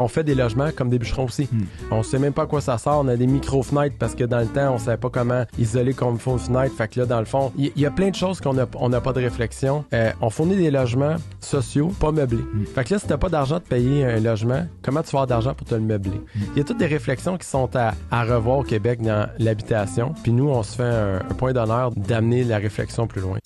On fait des logements comme des bûcherons aussi. Hmm. On sait même pas à quoi ça sort. On a des micro-fenêtres parce que dans le temps, on savait pas comment isoler comme une fenêtre. Fait que là, dans le fond, il y, y a plein de choses qu'on a, on n'a pas de réflexion. Euh, on fournit des logements sociaux, pas meublés. Fait que là, si t'as pas d'argent de payer un logement, comment tu vas avoir d'argent pour te le meubler? Il y a toutes des réflexions qui sont à, à revoir au Québec dans l'habitation. Puis nous, on se fait un, un point d'honneur d'amener la réflexion plus loin.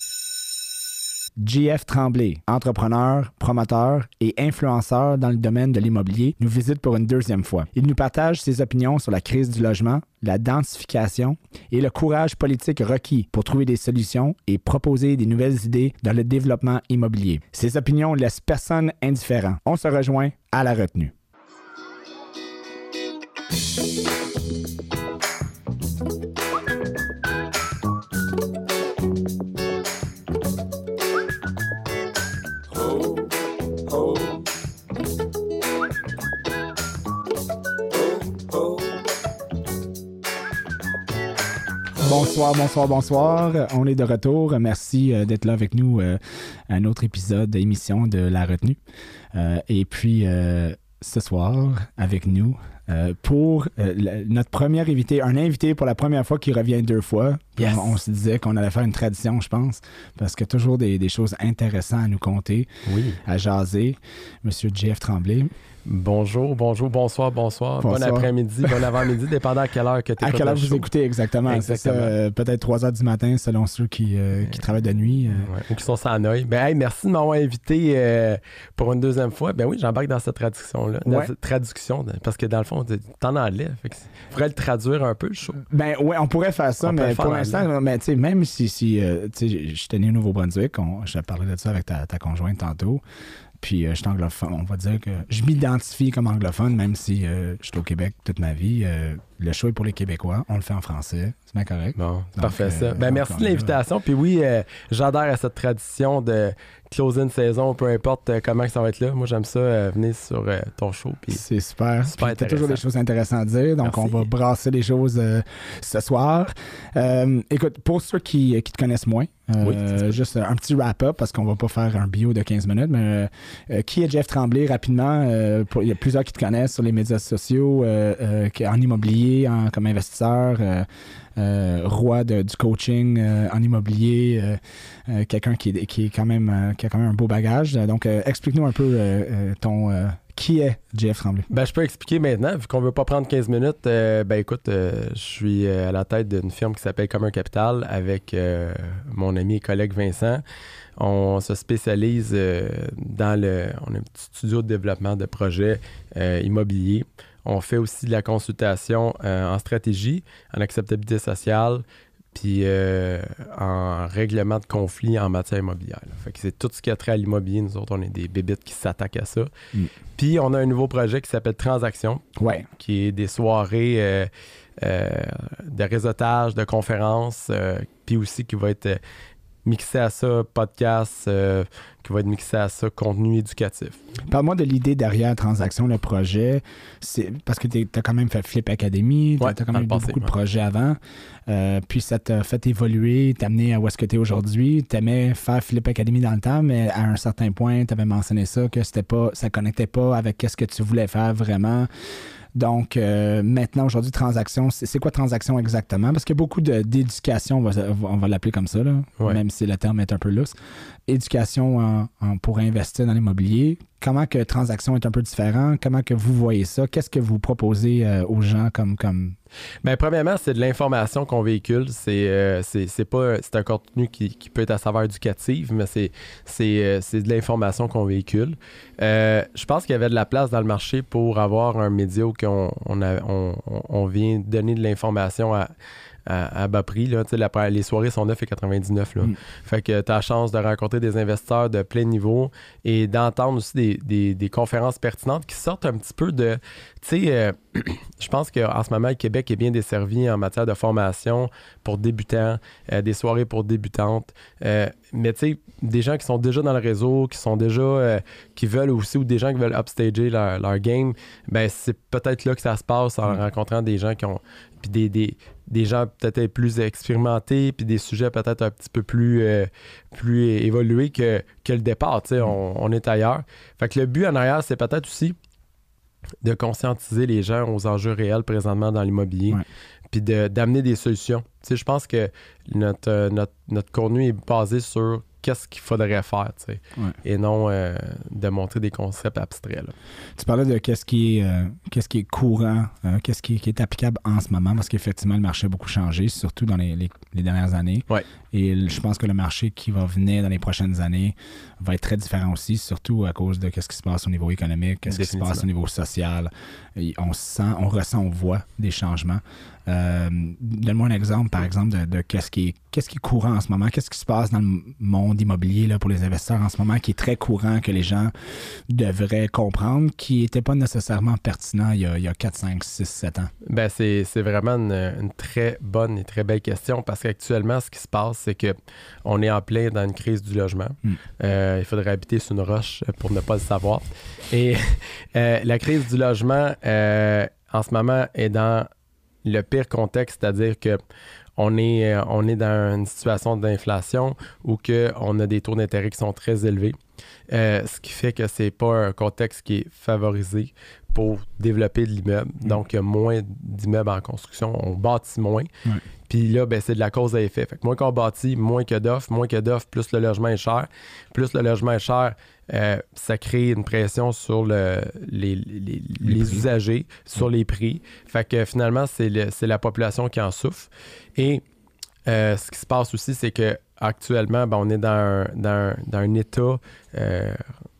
JF Tremblay, entrepreneur, promoteur et influenceur dans le domaine de l'immobilier, nous visite pour une deuxième fois. Il nous partage ses opinions sur la crise du logement, la densification et le courage politique requis pour trouver des solutions et proposer des nouvelles idées dans le développement immobilier. Ses opinions laissent personne indifférent. On se rejoint à la retenue. Bonsoir, bonsoir, bonsoir. On est de retour. Merci euh, d'être là avec nous euh, à un autre épisode d'émission de La Retenue. Euh, et puis, ce soir, avec nous, pour notre premier invité, un invité pour la première fois qui revient deux fois. Yes. On, on se disait qu'on allait faire une tradition, je pense, parce que toujours des, des choses intéressantes à nous compter, Oui. à jaser. Monsieur Jeff Tremblay. Bonjour, bonjour, bonsoir, bonsoir. Bon après-midi, bon avant-midi, dépendant à quelle heure que tu À quelle heure vous écoutez exactement? Exactement. euh, peut-être 3 heures du matin, selon ceux qui, euh, qui travaillent de nuit. euh. Ouais, ou qui sont sans œil. Ben, hey, merci de m'avoir invité euh, pour une deuxième fois. Ben oui, j'embarque dans cette traduction-là. Ouais. traduction, parce que dans le fond, t'es en anglais. Fait que faudrait le traduire un peu, le show. Ben ouais, on pourrait faire ça, On mais pour l'instant, mais tu sais, même si, si euh, tu sais, je suis né au Nouveau-Brunswick, on- je parlais de ça avec ta, ta conjointe tantôt, puis euh, je suis anglophone, on va dire que je m'identifie comme anglophone, même si euh, je suis au Québec toute ma vie. Euh, le show est pour les Québécois, on le fait en français, c'est bien correct. Bon, c'est parfait euh, ça. Ben donc, merci de l'invitation. Puis oui, euh, j'adhère à cette tradition de closer une saison, peu importe euh, comment ça va être là. Moi, j'aime ça, euh, venir sur euh, ton show. Puis C'est super. Super toujours des choses intéressantes à dire, donc Merci. on va brasser les choses euh, ce soir. Euh, écoute, pour ceux qui, qui te connaissent moins, euh, Oui, juste un petit wrap-up parce qu'on va pas faire un bio de 15 minutes, mais euh, euh, qui est Jeff Tremblay rapidement? euh, Il y a plusieurs qui te connaissent sur les médias sociaux, euh, euh, en immobilier, en- comme investisseur. euh, euh, roi du coaching euh, en immobilier, quelqu'un qui, qui qui a quand même un beau bagage. Donc, explique-nous un peu ton qui est Jeff Tremblay. Ben, je peux expliquer maintenant, vu qu'on veut pas prendre 15 minutes. ben, écoute, je suis à la tête d'une firme qui s'appelle Commun Capital avec mon ami et collègue Vincent. On se spécialise dans le. On a un petit studio de développement de projets immobiliers. On fait aussi de la consultation euh, en stratégie, en acceptabilité sociale, puis euh, en règlement de conflits en matière immobilière. là. Fait que c'est tout ce qui a trait à l'immobilier. Nous autres, on est des bébites qui s'attaquent à ça. Mm. Puis on a un nouveau projet qui s'appelle Transaction, Ouais. qui est des soirées euh, euh, de réseautage, de conférences, puis aussi qui va être mixé à ça, podcast, euh, qui va être mixé à ça, contenu éducatif. Parle-moi de l'idée derrière Transaction, le projet. C'est parce que tu as quand même fait Flip Academy, tu as Ouais, quand même eu beaucoup de projets avant. Euh, puis ça t'a fait évoluer, t'amener à où est-ce que tu es aujourd'hui. Tu aimais faire Flip Academy dans le temps, mais à un certain point, tu avais mentionné ça, que c'était pas, ça connectait pas avec ce que tu voulais faire vraiment. Donc, euh, maintenant, aujourd'hui, transaction, c'est quoi transaction exactement? Parce qu'il y a beaucoup de- d'éducation, on va, on va l'appeler comme ça, là, Ouais. même si le terme est un peu lousse. Éducation pour investir dans l'immobilier. Comment que transaction est un peu différent? Comment que vous voyez ça? Qu'est-ce que vous proposez euh, aux gens comme... comme... Ben, premièrement, c'est de l'information qu'on véhicule. C'est euh, un contenu qui, qui peut être à saveur éducative, mais c'est euh, de l'information qu'on véhicule. Euh, je pense qu'il y avait de la place dans le marché pour avoir un média où on, on- on vient donner de l'information à, à, à bas prix. Là. La- les soirées sont 9,99. Là. Mm. Fait que tu as la chance de rencontrer des investisseurs de plein niveau et d'entendre aussi des, des- des conférences pertinentes qui sortent un petit peu de. Tu sais, euh, je pense qu'en ce moment, le Québec est bien desservi en matière de formation pour débutants, euh, des soirées pour débutantes. Euh, mais tu sais, des gens qui sont déjà dans le réseau, qui sont déjà, qui veulent aussi, ou des gens qui veulent upstager leur, leur game, ben c'est peut-être là que ça se passe en Mm. rencontrant des gens qui ont, puis des, des, des gens peut-être plus expérimentés, puis des sujets peut-être un petit peu plus, euh, plus évolués que, que le départ. tu sais, On, on est ailleurs. Fait que le but en arrière, c'est peut-être aussi de conscientiser les gens aux enjeux réels présentement dans l'immobilier, Ouais. puis de- d'amener des solutions. Tu sais, je pense que notre, euh, notre, notre contenu est basé sur qu'est-ce qu'il faudrait faire, tu sais, Ouais. et non euh, de montrer des concepts abstraits. là. Tu parlais de qu'est-ce qui est, euh, qu'est-ce qui est courant, euh, qu'est-ce qui, qui est applicable en ce moment, parce qu'effectivement, le marché a beaucoup changé, surtout dans les, les- les dernières années. Ouais. Et je pense que le marché qui va venir dans les prochaines années va être très différent aussi, surtout à cause de qu'est-ce qui se passe au niveau économique, qu'est-ce qui se passe au niveau social. Et on sent, on ressent, on voit des changements. Euh, Donne-moi un exemple, par exemple, de, de qu'est-ce qui est, qui est courant en ce moment, qu'est-ce qui se passe dans le monde immobilier là, pour les investisseurs en ce moment, qui est très courant, que les gens devraient comprendre, qui n'était pas nécessairement pertinent il y a, il y a 4, 5, 6, 7 ans? Ben, c'est c'est vraiment une, une très bonne et très belle question parce qu'actuellement, ce qui se passe, c'est que on est en plein dans une crise du logement. Mm. Euh, il faudrait habiter sur une roche pour ne pas le savoir. Et euh, la crise du logement, euh, en ce moment, est dans le pire contexte, c'est-à-dire que on est, euh, on est dans une situation d'inflation où que on a des taux d'intérêt qui sont très élevés. Euh, ce qui fait que c'est pas un contexte qui est favorisé pour développer de l'immeuble. Mm. Donc, il y a moins d'immeubles en construction. On bâtit moins. Puis là, ben, c'est de la cause à effet. Fait que moins qu'on bâtit, moins que d'offres. Moins que d'offres, plus le logement est cher. Plus le logement est cher, euh, ça crée une pression sur le- les, les- les Les prix. usagers, sur les prix. Fait que finalement, c'est la population qui en souffre. Et euh, ce qui se passe aussi, c'est que actuellement, ben, on est dans un, dans un- dans un état. euh,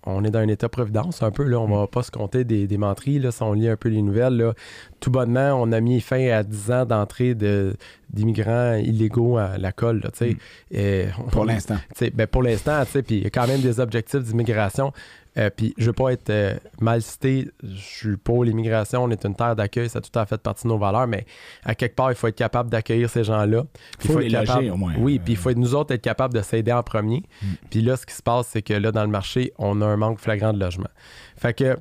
on est dans un état providence un peu. Là. On va pas se compter des, des menteries. Là, si on lit un peu les nouvelles, là. tout bonnement, on a mis fin à 10 ans d'entrée de- d'immigrants illégaux à la colle. là, tu sais. Mm. Et on- Pour l'instant. ben pour l'instant, tu sais, puis il y a quand même des objectifs d'immigration. Euh, puis je veux pas être euh, mal cité, je suis pour l'immigration, on est une terre d'accueil, ça a tout à fait partie de nos valeurs, mais à quelque part, il faut être capable d'accueillir ces gens-là. Puis Faut être les capable, loger, au moins. Oui, puis il faut être nous autres être capable de s'aider en premier. Mm. Puis là, ce qui se passe, c'est que là, dans le marché, on a un manque flagrant de logement. Fait que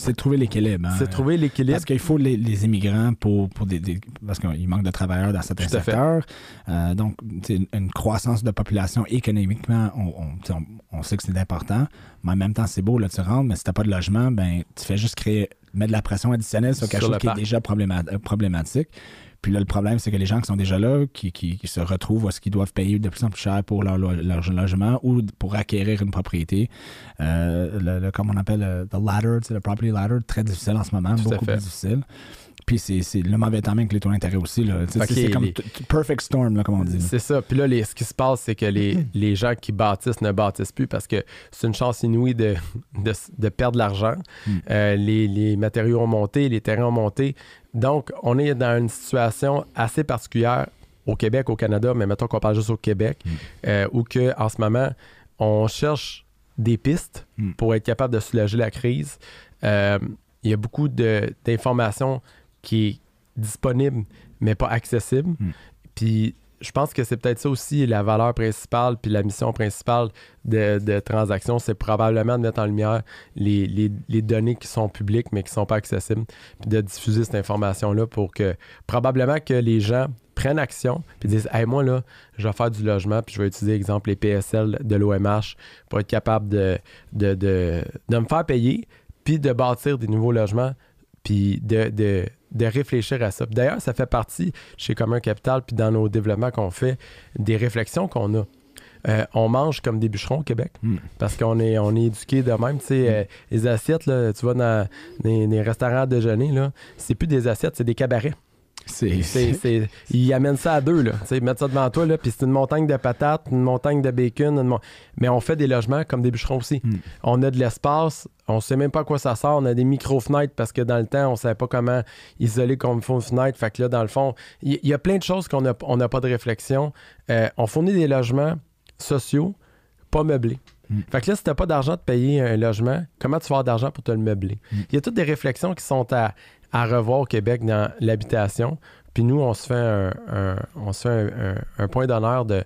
C'est de trouver l'équilibre. hein. c'est de trouver l'équilibre. Parce qu'il faut les, les immigrants pour, pour des, des- parce qu'il manque de travailleurs dans certains secteurs. Euh, donc, une, croissance de population économiquement, on, on, on- sait que c'est important, mais en même temps, c'est beau, là, tu rentres, mais si tu n'as pas de logement, ben, tu fais juste créer, mettre de la pression additionnelle sur quelque Sur chose qui est déjà probléma- problématique. Puis là, le problème, c'est que les gens qui sont déjà là, qui, qui- qui se retrouvent où est-ce qu'ils doivent payer de plus en plus cher pour leur, lo- leur logement ou pour acquérir une propriété, euh, le, le- comme on appelle le, the ladder, le property ladder, très difficile en ce moment, Tout à beaucoup plus difficile. Puis c'est c'est le mauvais timing avec les taux d'intérêt aussi. C'est comme les- perfect storm, là, comme on dit. C'est ça. Puis là, les- ce qui se passe, c'est que les, les gens qui bâtissent ne bâtissent plus parce que c'est une chance inouïe de, de, de perdre de l'argent. Mm. Euh, les, les matériaux ont monté, les terrains ont monté. Donc, on est dans une situation assez particulière au Québec, au Canada, mais mettons qu'on parle juste au Québec, Mm. euh, où que, en ce moment, on cherche des pistes Mm. pour être capable de soulager la crise. Euh, Il y a beaucoup de- d'informations qui est disponible, mais pas accessible. Mm. Puis je pense que c'est peut-être ça aussi la valeur principale puis la mission principale de, de transaction, c'est probablement de mettre en lumière les, les- les données qui sont publiques mais qui ne sont pas accessibles, puis de diffuser cette information-là pour que probablement que les gens prennent action puis disent Hey, moi là, je vais faire du logement, puis je vais utiliser exemple les PSL de l'OMH pour être capable de, de, de, de me faire payer, puis de bâtir des nouveaux logements, puis de, de, de réfléchir à ça. D'ailleurs, ça fait partie chez Commun Capital, puis dans nos développements qu'on fait, des réflexions qu'on a. Euh, on mange comme des bûcherons au Québec Mm. parce qu'on est, on est éduqué de même. Tu sais, euh, les assiettes, là, tu vas dans les, les restaurants à déjeuner, là, c'est plus des assiettes, c'est des cabarets. C'est ils amènent ça à deux. Là. Mettent ça devant toi, là, puis c'est une montagne de patates, une montagne de bacon. une mon- Mais on fait des logements comme des bûcherons aussi. Mm. On a de l'espace, on sait même pas à quoi ça sort. On a des micro-fenêtres parce que dans le temps, on savait pas comment isoler comme une fenêtre. Fait que là, dans le fond, il y, a plein de choses qu'on n'a on n'a pas de réflexion. Euh, on fournit des logements sociaux, pas meublés. Mm. Fait que là, si t'as pas d'argent de payer un logement, comment tu vas avoir d'argent pour te le meubler? Mm. Il y a toutes des réflexions qui sont à, à revoir au Québec dans l'habitation. Puis nous, on se fait un, un- on se fait un, un- un point d'honneur de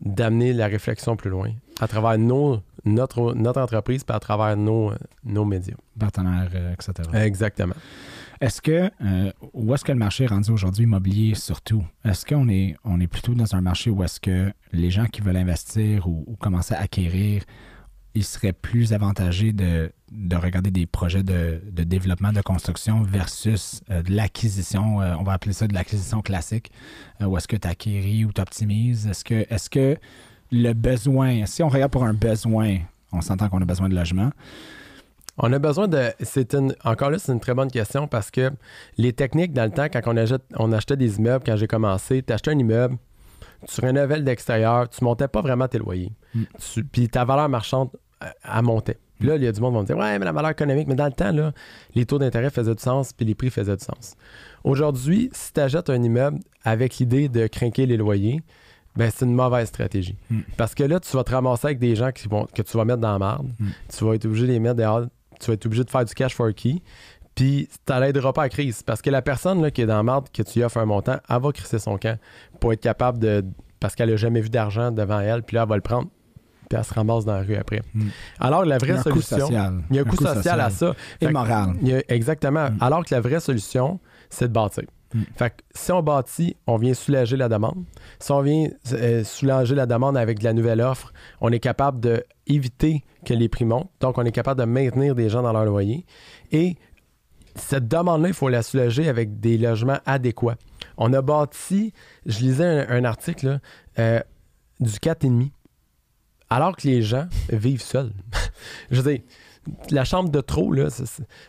d'amener la réflexion plus loin à travers nos, notre, notre entreprise puis à travers nos, nos médias. partenaire, euh, etc. Exactement. Est-ce que, euh, où est-ce que le marché est rendu aujourd'hui immobilier surtout? Est-ce qu'on est, on est plutôt dans un marché où est-ce que les gens qui veulent investir ou, ou commencer à acquérir il serait plus avantagé de, de regarder des projets de, de développement, de construction versus euh, de l'acquisition, euh, on va appeler ça de l'acquisition classique, euh, où est-ce que tu acquéris ou tu optimises? Est-ce que, est que le besoin, si on regarde pour un besoin, on s'entend qu'on a besoin de logement, on a besoin de. C'est une, encore là, c'est une très bonne question parce que les techniques, dans le temps, quand on, achète, on achetait des immeubles, quand j'ai commencé, tu achetais un immeuble, tu rénovais d'extérieur, tu montais pas vraiment tes loyers. Mm. Puis ta valeur marchande, elle montait. Puis là, il y a du monde qui va me dire Ouais, mais la valeur économique, mais dans le temps, là, les taux d'intérêt faisaient du sens, puis les prix faisaient du sens. Aujourd'hui, si tu achètes un immeuble avec l'idée de craquer les loyers, ben c'est une mauvaise stratégie. Mm. Parce que là, tu vas te ramasser avec des gens qui vont, que tu vas mettre dans la marde. Mm. Tu vas être obligé de les mettre dehors. Tu vas être obligé de faire du cash for key. Puis, ça l'aidera pas à crise. Parce que la personne là, qui est dans la marde, que tu lui offres un montant, elle va crisser son camp pour être capable de. Parce qu'elle n'a jamais vu d'argent devant elle, puis là, elle va le prendre puis elle se ramasse dans la rue après. Hmm. Alors, la vraie solution. Il y a un, coût, social, à ça. Et moral. exactement. Hmm. Alors que la vraie solution, c'est de bâtir. Hmm. Fait que si on bâtit, on vient soulager la demande. Si on vient euh, soulager la demande avec de la nouvelle offre, on est capable d'éviter que les prix montent. Donc, on est capable de maintenir des gens dans leur loyer. Et cette demande-là, il faut la soulager avec des logements adéquats. On a bâti, je lisais un, article, euh, du 4,5 alors que les gens vivent seuls. je veux dire, la chambre de trop, là,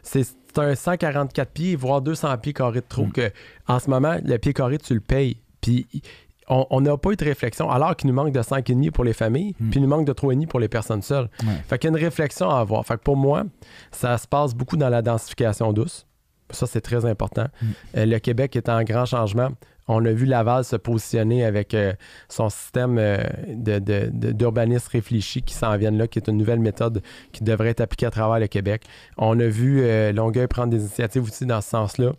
c'est un 144 pieds, voire 200 pieds carrés de trop, mm. que en ce moment, le pied carré, tu le payes. Puis on n'a pas eu de réflexion, alors qu'il nous manque de 5,5 pour les familles, mm. puis il nous manque de 3,5 pour les personnes seules. Fait qu'il y a une réflexion à avoir. Fait que pour moi, ça se passe beaucoup dans la densification douce. Ça, c'est très important. Mm. Euh, le Québec est en grand changement. On a vu Laval se positionner avec euh, son système euh, d'urbanisme réfléchi qui s'en vient là, qui est une nouvelle méthode qui devrait être appliquée à travers le Québec. On a vu euh, Longueuil prendre des initiatives aussi dans ce sens-là.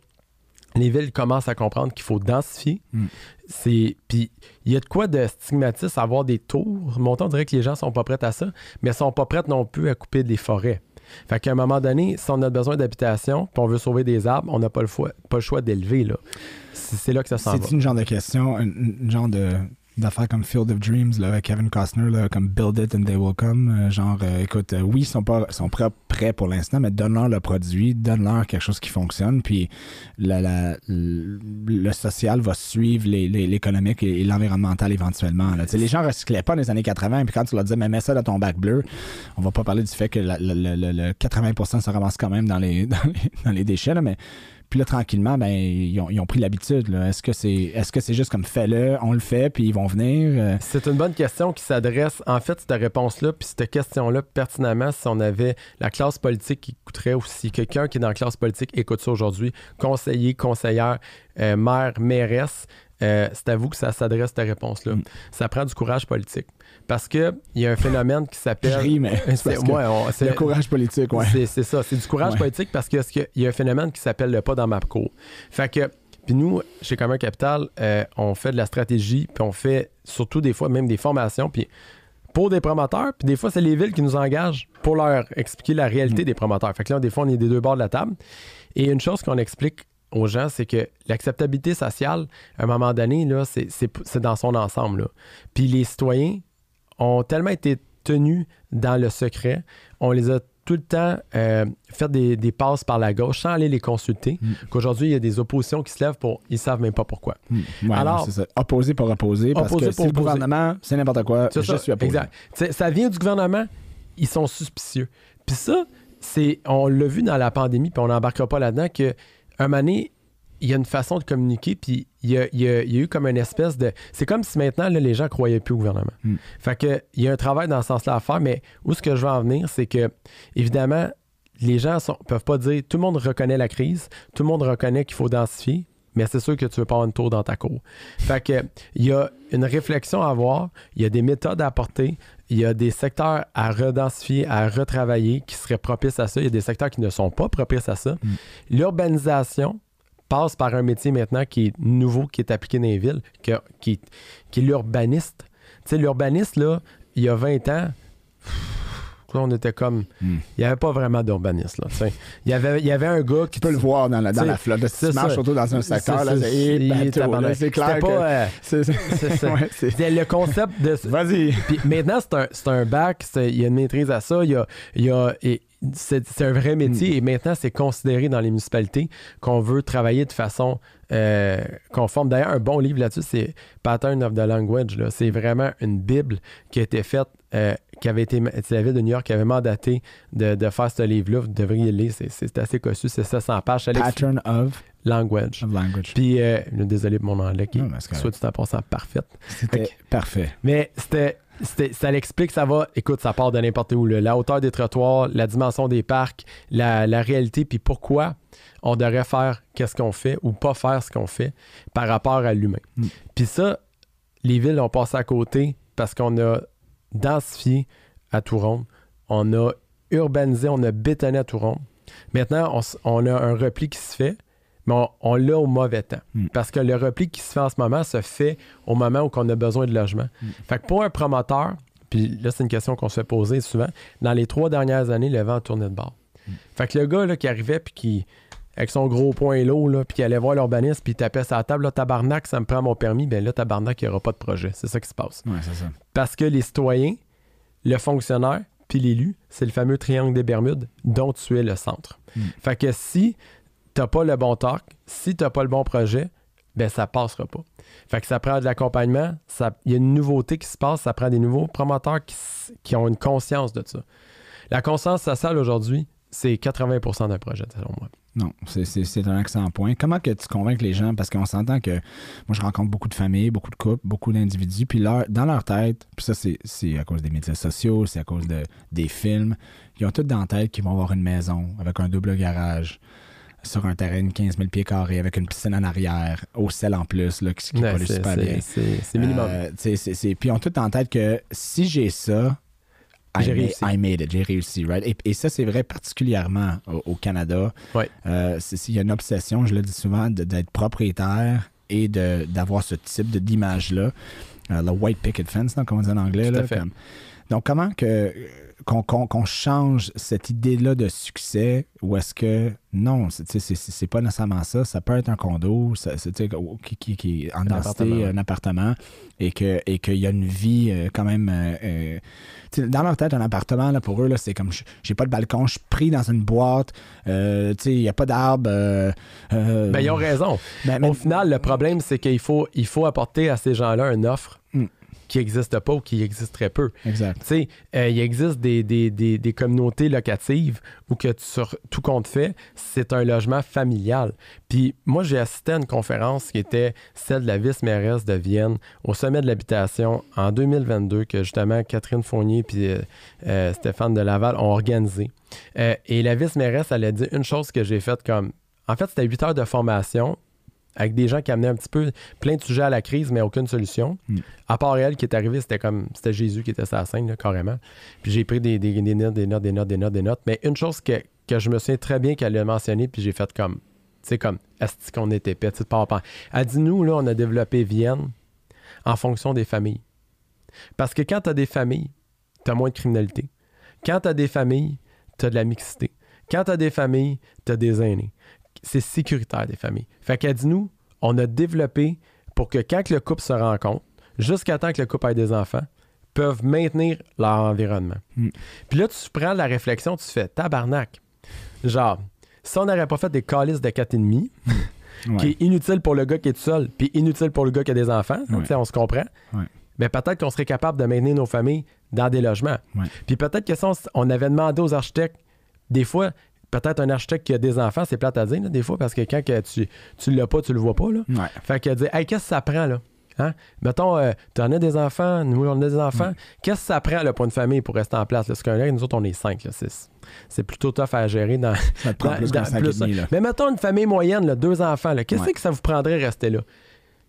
Les villes commencent à comprendre qu'il faut densifier. Mm. puis il y a de quoi de stigmatisme avoir des tours. Montant, on dirait que les gens sont pas prêts à ça, mais ils sont pas prêts non plus à couper des forêts. Fait qu'à un moment donné, si on a besoin d'habitation, puis on veut sauver des arbres, on n'a pas le, choix, pas le choix d'élever. Là. C'est, là que ça s'en va. C'est une genre de question, une, genre de d'affaires comme Field of Dreams là, Kevin Costner, là, comme Build It and They Will Come. Euh, genre, euh, écoute, euh, oui, ils sont pas sont prêts, prêts pour l'instant, mais donne-leur le produit, donne-leur quelque chose qui fonctionne, puis la, le social va suivre l'économique et, l'environnemental éventuellement. Là. Les gens recyclaient pas dans les années 80, puis quand tu leur disais, mais mets ça dans ton bac bleu, on va pas parler du fait que le, 80% se ramasse quand même dans les, dans les, dans les déchets, là, mais puis là, tranquillement, ben, ils, ont, pris l'habitude. Est-ce que c'est est -ce c'est juste comme fais-le, on le fait, puis ils vont venir? Euh? C'est une bonne question qui s'adresse. En fait, cette réponse-là, puis cette question-là, pertinemment, si on avait la classe politique qui écouterait, ou si quelqu'un qui est dans la classe politique écoute ça aujourd'hui, conseiller, conseillère, euh, maire, mairesse, euh, c'est à vous que ça s'adresse, cette réponse-là. Mm. Ça prend du courage politique. Parce qu'il y a un phénomène qui s'appelle. C'est le courage politique, ouais. C'est ça, c'est du courage politique parce qu'il y a un phénomène qui s'appelle le pas dans ma cour. Fait que, puis nous, chez Commun Capital, euh, on fait de la stratégie, puis on fait surtout des fois même des formations, puis pour des promoteurs, puis des fois, c'est les villes qui nous engagent pour leur expliquer la réalité mm. des promoteurs. Fait que là, des fois, on est des deux bords de la table. Et une chose qu'on explique aux gens, c'est que l'acceptabilité sociale, à un moment donné, là, c'est dans son ensemble. Puis les citoyens ont tellement été tenus dans le secret, on les a tout le temps euh, fait des, passes par la gauche sans aller les consulter. Mm. Qu'aujourd'hui, il y a des oppositions qui se lèvent pour. Ils savent même pas pourquoi. Mm. Alors, c'est ça. Opposé pour opposer. Parce que pour le gouvernement, c'est n'importe quoi. Je suis opposé. Exact. ça vient du gouvernement, ils sont suspicieux. Puis ça, c'est on l'a vu dans la pandémie, puis on n'embarquera pas là-dedans, que un moment donné, il y a une façon de communiquer, puis il y a, eu comme une espèce de. C'est comme si maintenant, les gens croyaient plus au gouvernement. Hmm. Fait que il y a un travail dans ce sens-là à faire, mais où ce que je veux en venir, c'est que, évidemment, les gens ne peuvent pas dire tout le monde reconnaît la crise, tout le monde reconnaît qu'il faut densifier, mais c'est sûr que tu veux pas avoir une tour dans ta cour. Fait que il y a une réflexion à avoir, il y a des méthodes à apporter, il y a des secteurs à redensifier, à retravailler qui seraient propices à ça, il y a des secteurs qui ne sont pas propices à ça. Hmm. L'urbanisation, passe par un métier maintenant qui est nouveau, qui est appliqué dans les villes, qui, qui est l'urbaniste. Tu sais, l'urbaniste, là, il y a 20 ans, là, on était comme. Hmm. Il n'y avait pas vraiment d'urbanisme. là. Il y avait, il y avait un gars qui. Tu peux le voir dans la, dans la flotte. Si tu marches surtout dans un secteur, C'est là, c'est là, clair que... euh, c'est- c'est ça. Ouais, c'est- C'était le concept de. Vas-y. Puis maintenant, c'est un, c'est un bac, il y a une maîtrise à ça, il y a, il y a- et c'est, un vrai métier Mm. et maintenant, c'est considéré dans les municipalités qu'on veut travailler de façon euh, conforme. D'ailleurs, un bon livre là-dessus, c'est Pattern of the Language. C'est vraiment une Bible qui a été faite, euh, qui avait été, c'est la ville de New York qui avait mandaté de, de faire ce livre-là. Vous devriez le lire, c'est, assez cossu, c'est 700 pages. Ça l'explique. Pattern of, Language. of language. Puis, euh, désolé pour mon anglais qui Non, soit tout en passant parfaite. C'était parfait. Mais c'était- ça l'explique, ça va. Écoute, ça part de n'importe où. là. La hauteur des trottoirs, la dimension des parcs, la, la réalité, puis pourquoi on devrait faire qu'est-ce qu'on fait ou pas faire ce qu'on fait par rapport à l'humain. Mm. Puis ça, les villes ont passé à côté parce qu'on a densifié à Touron, on a urbanisé, on a bétonné à Touron. Maintenant, on a un repli qui se fait, mais on, on l'a au mauvais temps. Mm. Parce que le repli qui se fait en ce moment se fait au moment où on a besoin de logement. Fait que pour un promoteur, puis là, c'est une question qu'on se fait poser souvent, dans les trois dernières années, le vent a tourné de bord. Fait que le gars là, qui arrivait, puis qui, avec son gros point lot, là, puis qui allait voir l'urbaniste, puis il tapait sa table, là, tabarnak, ça me prend mon permis, ben là, tabarnak, il n'y aura pas de projet. C'est ça qui se passe. Ouais, c'est ça. Parce que les citoyens, le fonctionnaire, puis l'élu, c'est le fameux triangle des Bermudes dont tu es le centre. Mm. Fait que si t'as pas le bon talk, si t'as pas le bon projet, ben ça passera pas. Fait que ça prend de l'accompagnement, il y a une nouveauté qui se passe, ça prend des nouveaux promoteurs qui, qui ont une conscience de ça. La conscience sociale aujourd'hui, c'est 80% d'un projet, selon moi. Non, c'est- un excellent point. Comment que tu convaincs les gens? Parce qu'on s'entend que moi, je rencontre beaucoup de familles, beaucoup de couples, beaucoup d'individus, puis leur- dans leur tête, puis ça, c'est- à cause des médias sociaux, c'est à cause de, des films, ils ont tous dans la tête qu'ils vont avoir une maison avec un double garage sur un terrain de 15 000 pieds carrés avec une piscine en arrière, au sel en plus, là, qui, qui Ouais, pollue c'est- super bien. c'est minimum. Euh, c'est- puis ont tout en tête que si j'ai ça, I, J'ai réussi. I made it, j'ai réussi, right? Et, et ça, c'est vrai particulièrement au, au Canada. Ouais. Euh, Il y a une obsession, je le dis souvent, d'être propriétaire et d'avoir ce type d'image-là. Euh, le white picket fence, donc, comme on dit en anglais. Tout à là, fait. comme- Donc, comment que qu'on change cette idée-là de succès ou est-ce que non, c'est pas nécessairement ça. Ça peut être un condo, ça- qui, qui, qui en Un densité, appartement, ouais. un appartement, et que et qu'il y a une vie euh, quand même. euh, euh, dans leur tête, un appartement, là, pour eux, c'est comme je- j'ai pas de balcon, je suis pris dans une boîte, euh, il n'y a pas d'arbre. Ben, ils ont raison. ben, mais- Au final, le problème, c'est qu'il faut, il faut apporter à ces gens-là une offre Mm. Qui n'existe pas ou qui existerait peu. Exact. Tu sais, euh, il existe des, des- des- des communautés locatives où que sur tout compte fait, c'est un logement familial. Puis moi, j'ai assisté à une conférence qui était celle de la vice-mairesse de Vienne au sommet de l'habitation en 2022 que justement Catherine Fournier puis euh, euh, Stéphane de Laval ont organisé. Euh, et la vice-mairesse, elle a dit une chose que j'ai faite comme... En fait, c'était 8 heures de formation avec des gens qui amenaient un petit peu plein de sujets à la crise, mais aucune solution. Mm. À part elle qui est arrivée, c'était comme c'était Jésus qui était sur la scène, là, carrément. Puis j'ai pris des, des- des notes, des notes, des notes, des notes, des notes. Mais une chose que, que je me souviens très bien qu'elle a mentionné, puis j'ai fait comme, tu sais, comme, est-ce qu'on était petit de rapport. Elle dit, nous, là, on a développé Vienne en fonction des familles. Parce que quand tu as des familles, tu as moins de criminalité. Quand tu as des familles, tu as de la mixité. Quand tu as des familles, tu as des aînés. C'est sécuritaire des familles. Fait qu'elle dit, nous, on a développé pour que quand le couple se rencontre, jusqu'à temps que le couple ait des enfants, peuvent maintenir leur environnement. Mm. Puis là, tu prends la réflexion, tu fais tabarnak. Genre, si on n'aurait pas fait des calices de 4,5, Ouais. qui est inutile pour le gars qui est tout seul, puis inutile pour le gars qui a des enfants, Ouais. on se comprend. Ouais. Mais peut-être qu'on serait capable de maintenir nos familles dans des logements. Puis peut-être que si on avait demandé aux architectes, des fois, peut-être un architecte qui a des enfants, c'est plate à dire, là, des fois, parce que quand que tu, tu l'as pas, tu le vois pas. Là. Ouais. Fait que dire, hey, qu'est-ce que ça prend, là? Hein? Mettons, euh, tu en as des enfants, nous, on a des enfants. Qu'est-ce que ça prend, là, pour une famille pour rester en place? Là? Parce qu'un là, nous autres, on est cinq. Là. C'est, c'est plutôt tough à gérer dans, Ça te prend dans- plus dans- qu'un sac et plus- demi, là. Mais mettons une famille moyenne, là, deux enfants. Qu'est-ce Ouais. que ça vous prendrait rester là?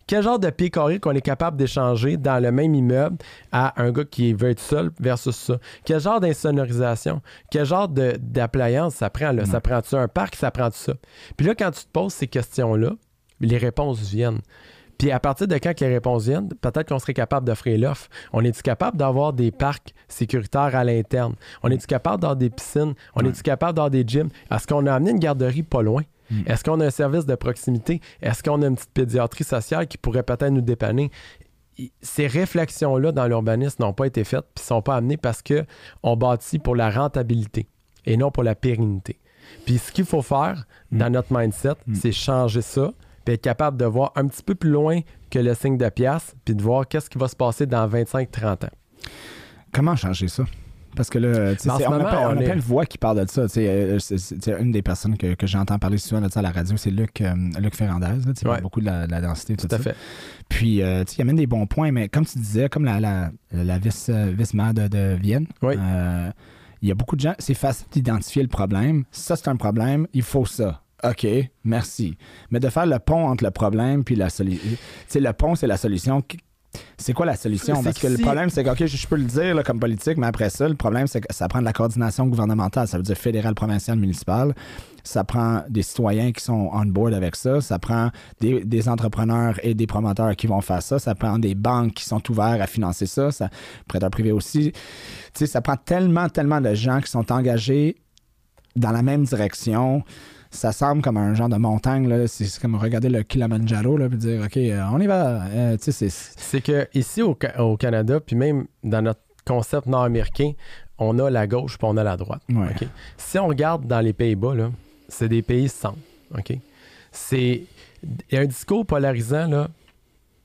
Quel genre de pied carré qu'on est capable d'échanger dans le même immeuble à un gars qui veut être seul versus ça? Quel genre d'insonorisation? Quel genre d'appliance ça prend? Là? Ça prend-tu un parc? Ça prend-tu ça? Puis là, quand tu te poses ces questions-là, les réponses viennent. Puis à partir de quand les réponses viennent, peut-être qu'on serait capable d'offrir l'offre. On est-tu capable d'avoir des parcs sécuritaires à l'interne? On est-tu capable d'avoir des piscines? On est-tu capable d'avoir des gyms? Est-ce qu'on a amené une garderie pas loin? Mm. Est-ce qu'on a un service de proximité? Est-ce qu'on a une petite pédiatrie sociale qui pourrait peut-être nous dépanner? Ces réflexions-là dans l'urbanisme n'ont pas été faites puis ne sont pas amenées parce qu'on bâtit pour la rentabilité et non pour la pérennité. Puis ce qu'il faut faire dans notre mindset, Mm. c'est changer ça puis être capable de voir un petit peu plus loin que le signe de pièce puis de voir qu'est-ce qui va se passer dans 25-30 ans. Comment changer ça? Parce que là, on, moment, on a on est- plein de voix qui parlent de ça. euh, c'est- une des personnes que, que j'entends parler souvent de ça à la radio, c'est Luc, euh, Luc Ferrandez. Là, Ouais. beaucoup de la, la densité, tout, Tout à ça. fait. Puis, euh, tu sais, il amène des bons points, mais comme tu disais, comme la, la, la vice, vice-maire de, de Vienne, Oui. euh, il y a beaucoup de gens, c'est facile d'identifier le problème. Ça, c'est un problème, il faut ça. OK, merci. Mais de faire le pont entre le problème puis la solution. Le pont, c'est la solution. C'est quoi la solution? Parce que que le problème, c'est que, OK, je je peux le dire là, comme politique, mais après ça, le problème, c'est que ça prend de la coordination gouvernementale. Ça veut dire fédéral, provincial, municipal. Ça prend des citoyens qui sont on board avec ça. Ça prend des, des entrepreneurs et des promoteurs qui vont faire ça. Ça prend des banques qui sont ouverts à financer ça. ça prêteurs privés aussi. Tu sais, ça prend tellement, tellement de gens qui sont engagés dans la même direction. Ça semble comme un genre de montagne. là. C'est comme regarder le Kilimanjaro là, puis dire OK, euh, on y va. Euh, c'est- C'est que ici au, au Canada, puis même dans notre concept nord-américain, on a la gauche puis on a la droite. Ouais. Si on regarde dans les Pays-Bas, là, c'est des pays centres. OK? C'est un discours polarisant, là,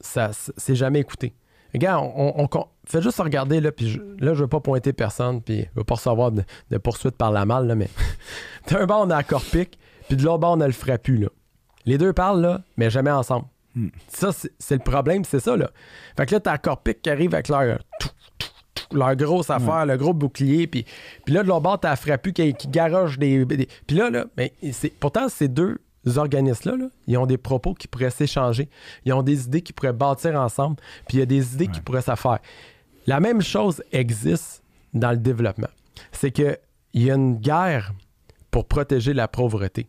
ça, c'est jamais écouté. Regarde, on, on- on- fais juste regarder, là, puis je, là, je veux pas pointer personne, puis je veux pas recevoir de, de poursuite par la malle, là, mais d'un bord, on a Corpic, puis de l'autre bord, on a le Frappu, là. Les deux parlent, là, mais jamais ensemble. Hmm. Ça, c'est le problème, c'est ça, là. Fait que là, t'as Corpic qui arrive avec leur, tout, tout, tout, leur grosse affaire, le gros bouclier, puis, puis là, de l'autre bord, t'as Frappu qui, qui garoche des, des- Puis là, là, mais pourtant, ces deux organismes-là, là, ils ont des propos qui pourraient s'échanger. Ils ont des idées qui pourraient bâtir ensemble, puis il y a des idées qui pourraient s'affaire. La même chose existe dans le développement. C'est qu'il y a une guerre pour protéger la pauvreté.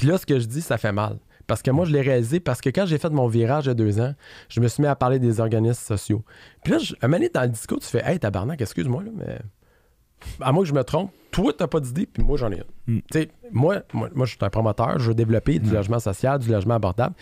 Puis là, ce que je dis, ça fait mal. Parce que moi, je l'ai réalisé parce que quand j'ai fait mon virage il y a deux ans, je me suis mis à parler des organismes sociaux. Puis là, je, un moment donné, dans le discours, tu fais Hey, tabarnak, excuse-moi, là, mais à moi que je me trompe, toi, t'as pas d'idée, puis moi, j'en ai une. Mm. Tu sais, moi, moi, moi, je suis un promoteur, je veux développer du logement social, du logement abordable.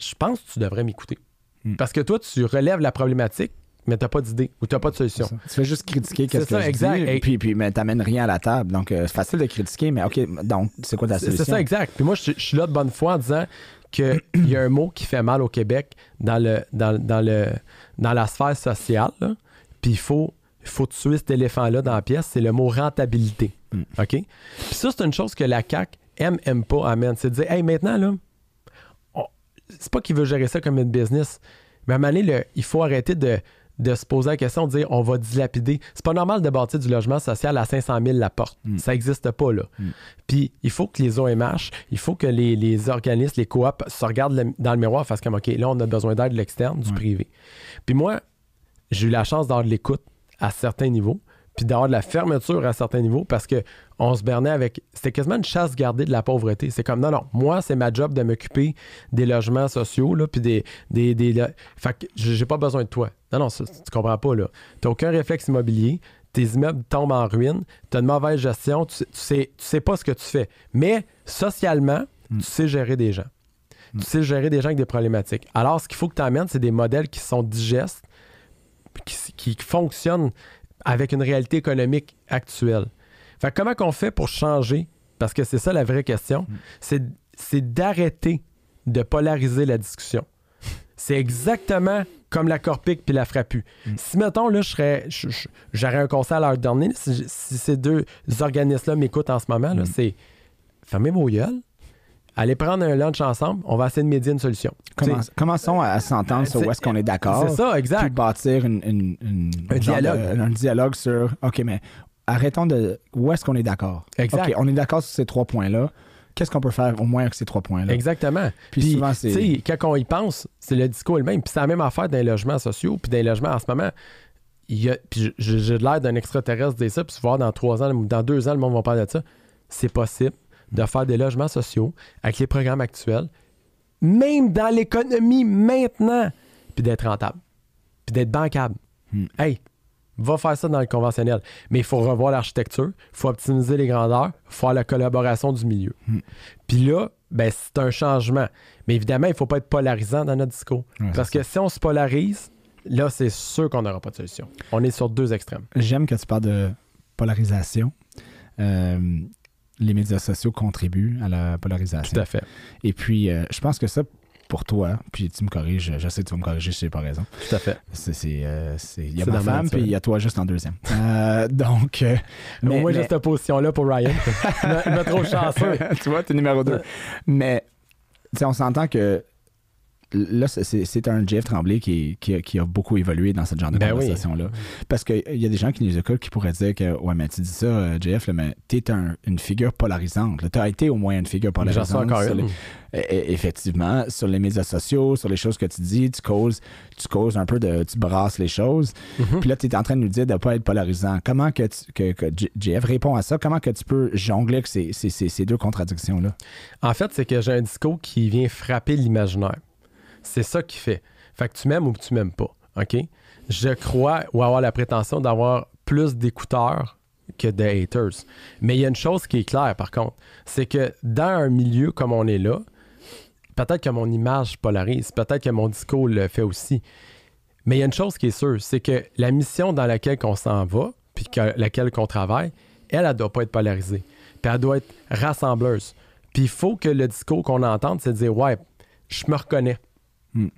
Je pense que tu devrais m'écouter. Mm. Parce que toi, tu relèves la problématique, mais t'as pas d'idée ou t'as pas de solution. Tu fais juste critiquer qu'est-ce C'est ça, que je exact. dis, Et- puis, puis mais t'amènes rien à la table. Donc, euh, c'est facile de critiquer, mais OK, donc, c'est quoi ta solution? c'est ça, exact. Puis moi, je, je suis là de bonne foi en disant qu'il y a un mot qui fait mal au Québec dans, le, dans, dans le, dans la sphère sociale. là. Puis il faut, faut tuer cet éléphant-là dans la pièce. C'est le mot rentabilité. Mm. OK? Puis ça, c'est une chose que la CAQ aime, aime pas, amène. C'est de dire, hey, maintenant, là, c'est pas qu'il veut gérer ça comme une business. Mais à un moment donné, le- il faut arrêter de, de se poser la question de dire on va dilapider. C'est pas normal de bâtir du logement social à 500 000 la porte. Mm. Ça n'existe pas, là. Mm. Puis il faut que les OMH, il faut que les, les organismes, les coops se regardent le- dans le miroir et fassent comme OK, là, on a besoin d'aide de l'externe, du Ouais. privé. Puis moi, j'ai eu la chance d'avoir de l'écoute à certains niveaux, puis d'avoir de la fermeture à certains niveaux parce que on se bernait avec. C'était quasiment une chasse gardée de la pauvreté. C'est comme non, non, moi, c'est ma job de m'occuper des logements sociaux, là, puis des. des, des Fait que j'ai pas besoin de toi. Non, non, ça, tu comprends pas, là. T'as aucun réflexe immobilier, tes immeubles tombent en ruine, t'as une mauvaise gestion, tu, sais- tu sais, tu sais pas ce que tu fais. Mais socialement, Mm. tu sais gérer des gens. Mm. Tu sais gérer des gens avec des problématiques. Alors, ce qu'il faut que tu amènes, c'est des modèles qui sont digestes, qui, qui fonctionnent avec une réalité économique actuelle. Fait comment qu'on fait pour changer? Parce que c'est ça la vraie question. Mm. C'est, c'est d'arrêter de polariser la discussion. C'est exactement comme la Corpic puis la Frappu. Mm. Si, mettons, là, je serais, j'aurais un conseil à leur donner, si, si ces deux organismes-là m'écoutent en ce moment, Mm. c'est fermez vos gueules, allez prendre un lunch ensemble, on va essayer de médier une solution. Comment- commençons à, à s'entendre sur où est-ce qu'on est d'accord. C'est ça, Puis exact. bâtir une, une- une- Un de- dialogue. un dialogue sur OK, mais arrêtons de. Où est-ce qu'on est d'accord? Exact. OK, on est d'accord sur ces trois points-là. Qu'est-ce qu'on peut faire au moins avec ces trois points-là? Exactement. Puis Puis, souvent, c'est- quand on y pense, c'est le discours le même. Puis c'est la même affaire dans les logements sociaux, puis dans les logements en ce moment. Il y a, puis j'ai l'air d'un extraterrestre dire ça, puis voir dans trois ans, dans deux ans, le monde va parler de ça. C'est possible de faire des logements sociaux avec les programmes actuels même dans l'économie maintenant, puis d'être rentable, puis d'être bancable. Hmm. Hey, va faire ça dans le conventionnel. Mais il faut revoir l'architecture, il faut optimiser les grandeurs, il faut faire la collaboration du milieu. Hmm. Puis là, ben, c'est un changement. Mais évidemment, il ne faut pas être polarisant dans notre discours. Ouais, Parce que si on se polarise, là, c'est sûr qu'on n'aura pas de solution. On est sur deux extrêmes. J'aime que tu parles de polarisation. Euh, les médias sociaux contribuent à la polarisation. Tout à fait. Et puis, euh, je pense que ça, pour toi, puis tu me corriges, je sais que tu vas me corriger si j'ai pas raison. Tout à fait. C'est, c'est, euh, c'est- il y a ma femme, puis il y a toi juste en deuxième. Euh, donc, euh, Mais, mais, moi, mais- j'ai cette position-là pour Ryan. il m'a- trop chanceux. tu vois, t'es numéro deux. Mais, tu sais, on s'entend que là, c'est- un Jeff Tremblay qui, qui, a- qui a beaucoup évolué dans ce genre de Ben oui. conversation-là. Parce qu'il y a des gens qui nous écoutent qui pourraient dire que, ouais, mais tu dis ça, euh, Jeff, là, mais t'es un- une figure polarisante. Tu as été au moins une figure J'en polarisante. sur les- E- e- effectivement, sur les médias sociaux, sur les choses que tu dis, tu causes, tu causes un peu de. Tu brasses les choses. Mhm. Puis là, tu es en train de nous dire de ne pas être polarisant. Comment que, tu- que, que J- JF répond à ça? Comment que tu peux jongler avec ces, ces- ces- ces deux contradictions-là? En fait, c'est que j'ai un discours qui vient frapper l'imaginaire. C'est ça qui fait. Fait que tu m'aimes ou que tu m'aimes pas. OK? Je crois ou avoir la prétention d'avoir plus d'écouteurs que de haters. Mais il y a une chose qui est claire, par contre. C'est que dans un milieu comme on est là, peut-être que mon image polarise, peut-être que mon discours le fait aussi. Mais il y a une chose qui est sûre, c'est que la mission dans laquelle on s'en va, puis que, laquelle qu'on travaille, elle, elle ne doit pas être polarisée. Puis elle doit être rassembleuse. Puis il faut que le discours qu'on entende, c'est de dire Ouais, je me reconnais.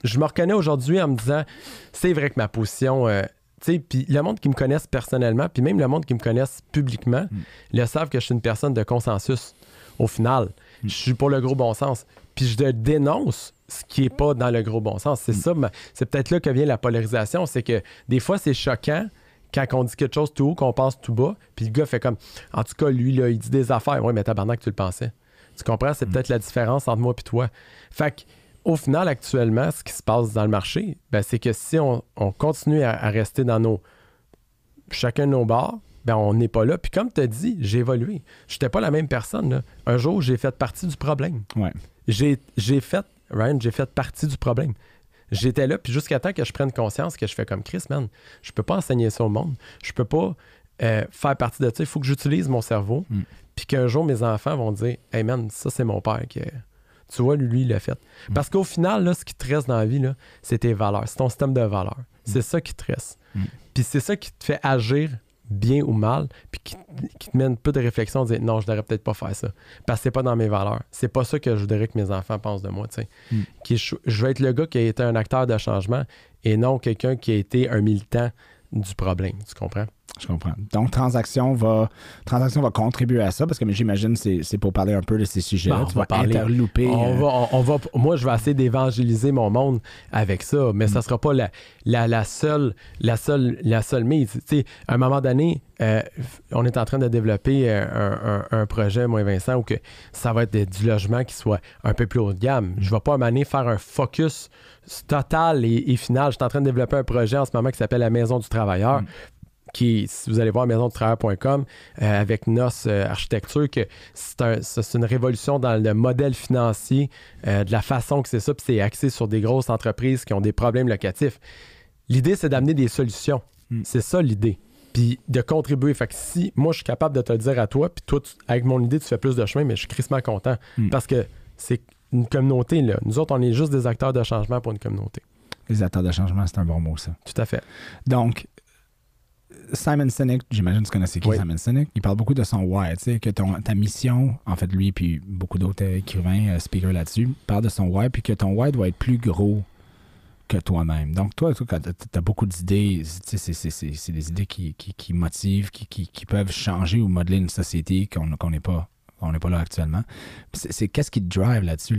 Je me reconnais aujourd'hui en me disant C'est vrai que ma position. euh, tu sais, puis le monde qui me connaisse personnellement, puis même le monde qui me connaisse publiquement, Hmm. le savent que je suis une personne de consensus. Au final, Hmm. je suis pour le gros bon sens. Puis je dénonce ce qui est pas dans le gros bon sens. C'est ça, ma- c'est peut-être là que vient la polarisation. C'est que des fois, c'est choquant quand on dit quelque chose tout haut, qu'on pense tout bas, puis le gars fait comme En tout cas, lui, là, il dit des affaires. Oui, mais tabarnak, tu le pensais. Tu comprends? C'est peut-être la différence entre moi et toi. Fait que, au final, actuellement, ce qui se passe dans le marché, ben, c'est que si on, on continue à, à rester dans nos. chacun de nos bars, ben, on n'est pas là. Puis comme tu as dit, j'ai évolué. Je n'étais pas la même personne. là. Un jour, j'ai fait partie du problème. Ouais. J'ai j'ai fait, Ryan, j'ai fait partie du problème. J'étais là, puis jusqu'à temps que je prenne conscience que je fais comme Chris, man, je peux pas enseigner ça au monde. Je peux pas euh, faire partie de ça. Il faut que j'utilise mon cerveau, Mm. puis qu'un jour, mes enfants vont dire Hey, man, ça, c'est mon père. Que... Tu vois, lui, il l'a fait. Parce qu'au final, là, ce qui te reste dans la vie, c'est tes valeurs. C'est ton système de valeurs. C'est ça qui te reste. Mm. Puis c'est ça qui te fait agir bien ou mal, puis qui, qui te mène un peu de réflexion, de dire non, je devrais peut-être pas faire ça. Parce que c'est pas dans mes valeurs. C'est pas ça que je voudrais que mes enfants pensent de moi. Mm. Qui- Je, je veux être le gars qui a été un acteur de changement et non quelqu'un qui a été un militant du problème. Tu comprends? Je comprends. Donc, transaction va, transaction va contribuer à ça parce que j'imagine que c'est- pour parler un peu de ces sujets-là. Bon, tu vas parler- interlouper. On euh, va, on, on va, moi, je vais essayer d'évangéliser mon monde avec ça, mais ça sera pas la, la, la seule, la seule, la seule mise. Tu sais, à un moment donné, euh, on est en train de développer euh, un, un- un projet, moi et Vincent, où que ça va être des- du logement qui soit un peu plus haut de gamme. Je vais pas m'amener faire un focus total et, et final. Je suis en train de développer un projet en ce moment qui s'appelle la Maison du Travailleur. Mm. Qui, si vous allez voir maisondutravailleur.com euh, avec NOS euh, Architecture, que c'est un- une révolution dans le modèle financier, euh, de la façon que c'est ça, puis c'est axé sur des grosses entreprises qui ont des problèmes locatifs. L'idée, c'est d'amener des solutions. Mm. C'est ça l'idée. Puis de contribuer. Fait que si moi, je suis capable de te le dire à toi, puis toi, tu- avec mon idée, tu fais plus de chemin, mais je suis crissement content. Mm. Parce que c'est une communauté, là. Nous autres, on est juste des acteurs de changement pour une communauté. Les acteurs de changement, c'est un bon mot, ça. Tout à fait. Donc, Simon Sinek, j'imagine que tu connais c'est qui Oui. Simon Sinek, il parle beaucoup de son why, tu sais, que ton, ta mission, en fait, lui, puis beaucoup d'autres écrivains, euh, speakers là-dessus, parlent de son why, puis que ton why doit être plus gros que toi-même. Donc, toi, tu as beaucoup d'idées, tu sais, c'est- des idées qui, qui, qui motivent, qui, qui, peuvent changer ou modeler une société qu'on qu'on n'est pas. On n'est pas là actuellement. C'est qu'est-ce qui te drive là-dessus?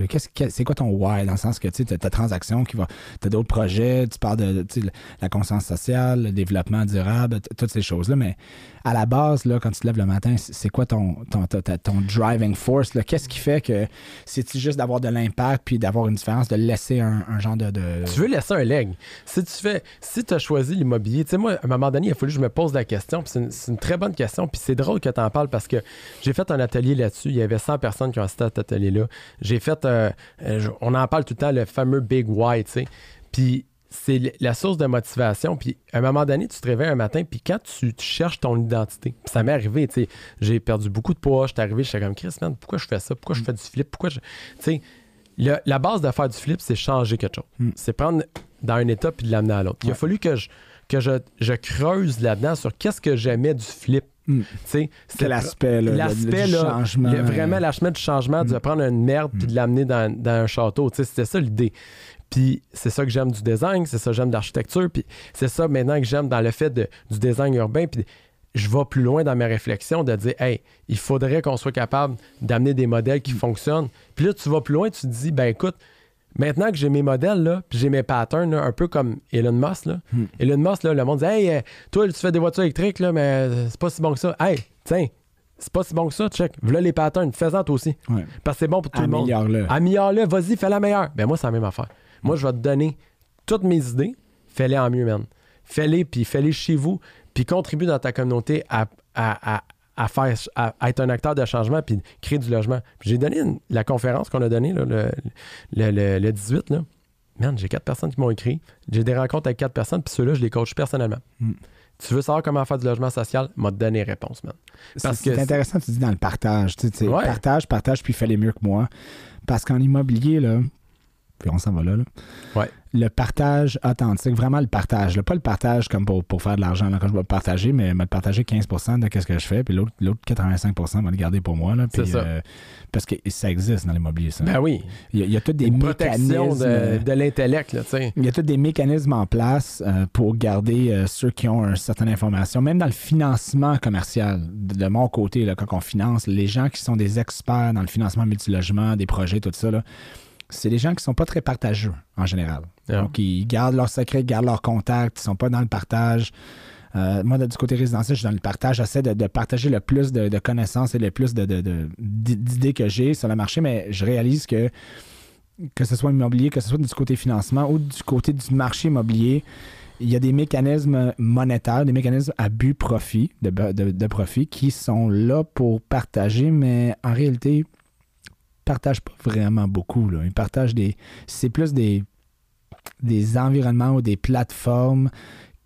C'est quoi ton why? Dans le sens que tu as ta transaction qui va. Tu as d'autres projets, tu parles de la conscience sociale, le développement durable, toutes ces choses-là. Mais à la base, là, quand tu te lèves le matin, c'est c'est quoi ton, ton, ton driving force? Qu'est-ce qui fait que c'est-tu juste d'avoir de l'impact puis d'avoir une différence, de laisser un, genre de. Tu veux laisser un leg. Si tu fais, si tu as choisi l'immobilier, tu sais, moi, à un moment donné, il a fallu que je me pose la question, c'est une, c'est très bonne question, puis c'est drôle que tu en parles parce que j'ai fait un atelier là-dessus. Il y avait 100 personnes qui ont assisté à cet atelier-là. J'ai fait, euh, euh, on en parle tout le temps, le fameux Big Why, tu sais. C'est la source de motivation. Puis à un moment donné, tu te réveilles un matin, puis quand tu, tu cherches ton identité, puis ça m'est arrivé, tu sais, j'ai perdu beaucoup de poids, j'étais arrivé, j'étais comme Chris, man, pourquoi je fais ça? Pourquoi je fais du flip? Pourquoi je. Tu sais, le- la base de faire du flip, c'est changer quelque chose. Mm. C'est prendre dans un état puis de l'amener à l'autre. Il a fallu que je, que je, je creuse là-dedans sur qu'est-ce que j'aimais du flip. Mm. Là, l'aspect, du là, changement. le- vraiment l'aspect du changement, de Mm. prendre une merde puis de l'amener dans, dans un château. Tu sais, C'était ça l'idée. Puis c'est ça que j'aime du design, c'est ça que j'aime de l'architecture, puis c'est ça maintenant que j'aime dans le fait de- du design urbain. Puis je vais plus loin dans mes réflexions de dire, hey, il faudrait qu'on soit capable d'amener des modèles qui fonctionnent. Puis là, tu vas plus loin, tu te dis, ben écoute, maintenant que j'ai mes modèles, là, puis j'ai mes patterns, là, un peu comme Elon Musk, là. Hmm. Elon Musk, là, le monde dit, hey, euh, toi, tu fais des voitures électriques, là, mais euh, c'est pas si bon que ça. Hey, tiens, c'est pas si bon que ça, check. Voilà les patterns, fais-en toi aussi. Ouais. Parce que c'est bon pour tout le monde. Améliore-le. Améliore-le, vas-y, fais la meilleure. Ben moi, c'est la même affaire. Moi, je vais te donner toutes mes idées, fais-les en mieux, man. Fais-les, puis fais-les chez vous, puis contribue dans ta communauté à, à- à- à faire, à, à être un acteur de changement, puis créer du logement. J'ai donné une- la conférence qu'on a donnée, le, le, le- le 18, là. Man, j'ai quatre personnes qui m'ont écrit. J'ai des rencontres avec quatre personnes, puis ceux-là, je les coach personnellement. Mm. Tu veux savoir comment faire du logement social? M'a donné réponse, man. C'est intéressant, tu dis dans le partage. Tu sais, Ouais. Partage, partage, puis fais-les mieux que moi. Parce qu'en immobilier, là, puis on s'en va là, là, Ouais. le partage authentique, vraiment le partage. là, pas le partage comme pour, pour faire de l'argent, quand je vais partager, mais me partager 15% de ce que je fais, puis l'autre l'autre 85% va le garder pour moi. Là, puis, ça. euh, parce que ça existe dans l'immobilier, ça. Ben oui. il, y a, il y a tous des Une mécanismes. euh, de, de l'intellect, là, tu sais. Il y a tous des mécanismes en place euh, pour garder euh, ceux qui ont une certaine information, même dans le financement commercial. De, de mon côté, là, quand on finance, les gens qui sont des experts dans le financement multilogement, des projets, tout ça, là, c'est des gens qui sont pas très partageux en général. Yeah. Donc, ils gardent leurs secrets, ils gardent leurs contacts, ils sont pas dans le partage. Euh, moi, du côté résidentiel, je suis dans le partage. J'essaie de, de partager le plus de, de connaissances et le plus d'idées que j'ai sur le marché, mais je réalise que que ce soit immobilier, que ce soit du côté financement ou du côté du marché immobilier, il y a des mécanismes monétaires, des mécanismes à but profit, de, profit, qui sont là pour partager, mais en réalité, partagent pas vraiment beaucoup. Là. Ils partagent des. C'est plus des, des environnements ou des plateformes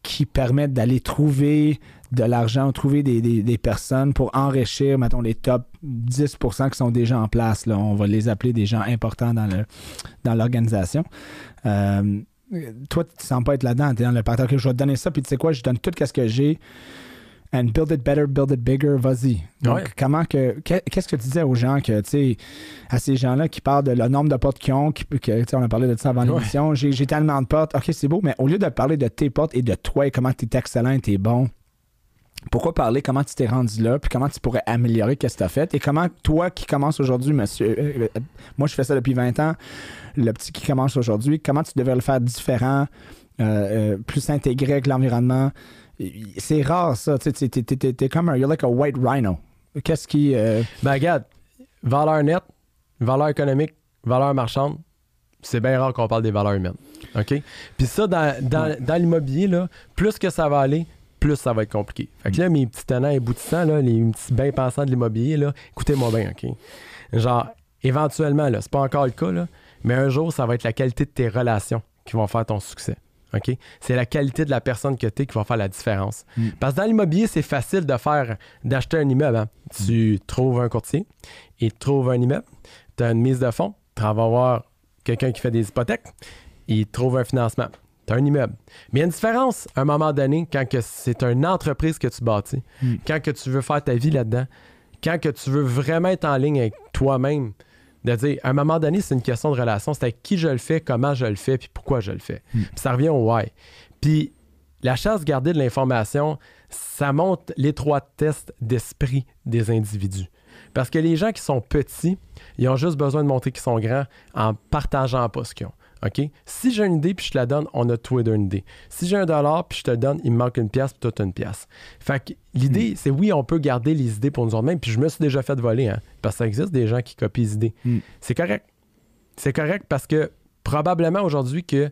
qui permettent d'aller trouver de l'argent, trouver des, des- des personnes pour enrichir, mettons, les top 10% qui sont déjà en place. Là. On va les appeler des gens importants dans dans l'organisation. Euh, toi, tu ne sens pas être là-dedans. Tu es dans le partage. Je vais te donner ça, puis tu sais quoi, je donne tout ce que j'ai. And build it better, build it bigger, vas-y. Donc, Ouais. comment que. que- Qu'est-ce que tu disais aux gens que, tu sais, à ces gens-là qui parlent de le nombre de portes qu'ils ont, qui, que, tu sais, on a parlé de ça avant l'émission, j'ai j'ai tellement de portes, ok, c'est beau, mais au lieu de parler de tes portes et de toi et comment tu es excellent, tu es bon, pourquoi parler comment tu t'es rendu là, puis comment tu pourrais améliorer qu'est-ce que tu as fait, et comment toi qui commences aujourd'hui, monsieur, euh, euh, moi je fais ça depuis 20 ans, le petit qui commence aujourd'hui, comment tu devrais le faire différent, euh, euh, plus intégré avec l'environnement. C'est rare ça, tu sais, t'es- comme un, you're like a white rhino. Qu'est-ce qui... euh, Ben, regarde, valeur nette, valeur économique, valeur marchande, c'est bien rare qu'on parle des valeurs humaines. OK? Puis ça, dans, dans, Ouais. dans l'immobilier, là, plus que ça va aller, plus ça va être compliqué. Fait que là, mes petits tenants et aboutissants, là, les petits bien pensants de l'immobilier, là, écoutez-moi bien, OK? Genre, éventuellement, là, c'est pas encore le cas, là, mais un jour, ça va être la qualité de tes relations qui vont faire ton succès. OK? C'est la qualité de la personne que tu es qui va faire la différence. Mm. Parce que dans l'immobilier, c'est facile de faire d'acheter un immeuble. hein. Tu trouves un courtier, il te trouve un immeuble, tu as une mise de fonds, tu vas avoir quelqu'un qui fait des hypothèques, il te trouve un financement. Tu as un immeuble. Mais il y a une différence à un moment donné quand c'est une entreprise que tu bâtis, Mm. quand que tu veux faire ta vie là-dedans, quand que tu veux vraiment être en ligne avec toi-même, de dire, à un moment donné, c'est une question de relation. C'est avec qui je le fais, comment je le fais, puis pourquoi je le fais. Mm. Puis ça revient au why. Puis la chasse gardée de l'information, ça montre l'étroitesse d'esprit des individus. Parce que les gens qui sont petits, ils ont juste besoin de montrer qu'ils sont grands en partageant pas ce qu'ils ont. OK? Si j'ai une idée puis je te la donne, on a tous les deux une idée. Si j'ai un dollar puis je te le donne, il me manque une pièce puis toi t'as une pièce. Fait que l'idée, c'est oui, on peut garder les idées pour nous autres mêmes. Puis je me suis déjà fait voler, hein, parce que ça existe des gens qui copient les idées. Mm. C'est correct. C'est correct parce que probablement aujourd'hui que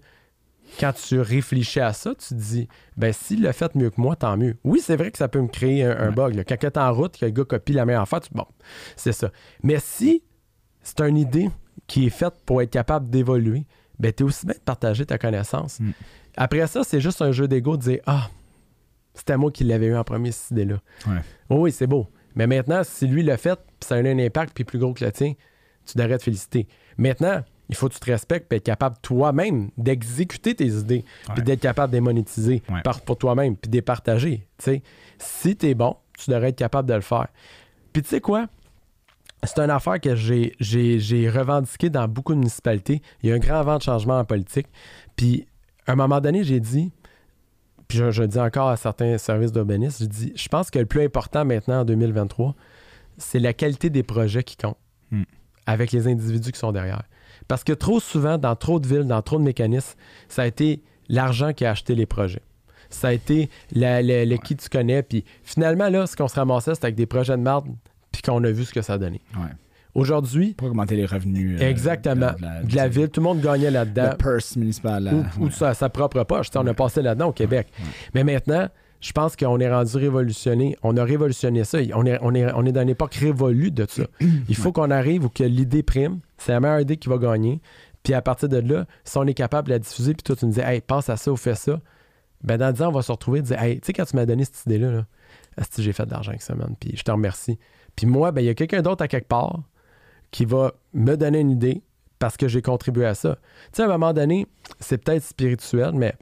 quand tu réfléchis à ça, tu te dis, ben s'il l'a fait mieux que moi, tant mieux. Oui, c'est vrai que ça peut me créer un, un bug. Là. Quand tu es en route, que le gars copie la meilleure affaire, tu bon, c'est ça. Mais si c'est une idée qui est faite pour être capable d'évoluer, ben tu es aussi bien de partager ta connaissance. Mm. Après ça, c'est juste un jeu d'ego de dire, ah, c'était moi qui l'avais eu en premier, cette idée-là. Ouais. Oh oui, c'est beau. Mais maintenant, si lui l'a fait, puis ça a eu un impact puis plus gros que le tien, tu devrais te féliciter. Maintenant, il faut que tu te respectes et être capable toi-même d'exécuter tes idées, puis d'être capable de les monétiser Ouais. par, pour toi-même, puis de les partager. Si tu es bon, tu devrais être capable de le faire. Puis tu sais quoi? C'est une affaire que j'ai, j'ai, j'ai revendiqué dans beaucoup de municipalités. Il y a un grand vent de changement en politique. Puis, à un moment donné, j'ai dit, puis je, je le dis encore à certains services d'urbanisme, je dis, je pense que le plus important maintenant en 2023, c'est la qualité des projets qui compte Hmm. avec les individus qui sont derrière. Parce que trop souvent, dans trop de villes, dans trop de mécanismes, ça a été l'argent qui a acheté les projets. Ça a été le qui tu connais. Puis finalement, là, ce qu'on se ramassait, c'était avec des projets de merde, puis qu'on a vu ce que ça a donné. Ouais. Aujourd'hui, Pour augmenter les revenus. euh, exactement, de la, de la ville, tout le monde gagnait là-dedans purse municipal. là. ou, ou Ouais. sa, sa propre poche. On a passé là-dedans au Québec. Mais maintenant, je pense qu'on est rendu révolutionné. On a révolutionné ça. On est, on est, on est dans une époque révolue de ça. Il faut qu'on arrive où que l'idée prime. C'est la meilleure idée qui va gagner. Puis à partir de là, si on est capable de la diffuser, puis toi, tu me dis, hey, pense à ça ou fais ça, ben dans 10 ans, on va se retrouver et dire, hey, tu sais, quand tu m'as donné cette idée-là, là, j'ai fait de l'argent avec ça, man. Puis je te remercie. Puis moi, ben il y a quelqu'un d'autre à quelque part qui va me donner une idée parce que j'ai contribué à ça. Tu sais, à un moment donné, c'est peut-être spirituel, mais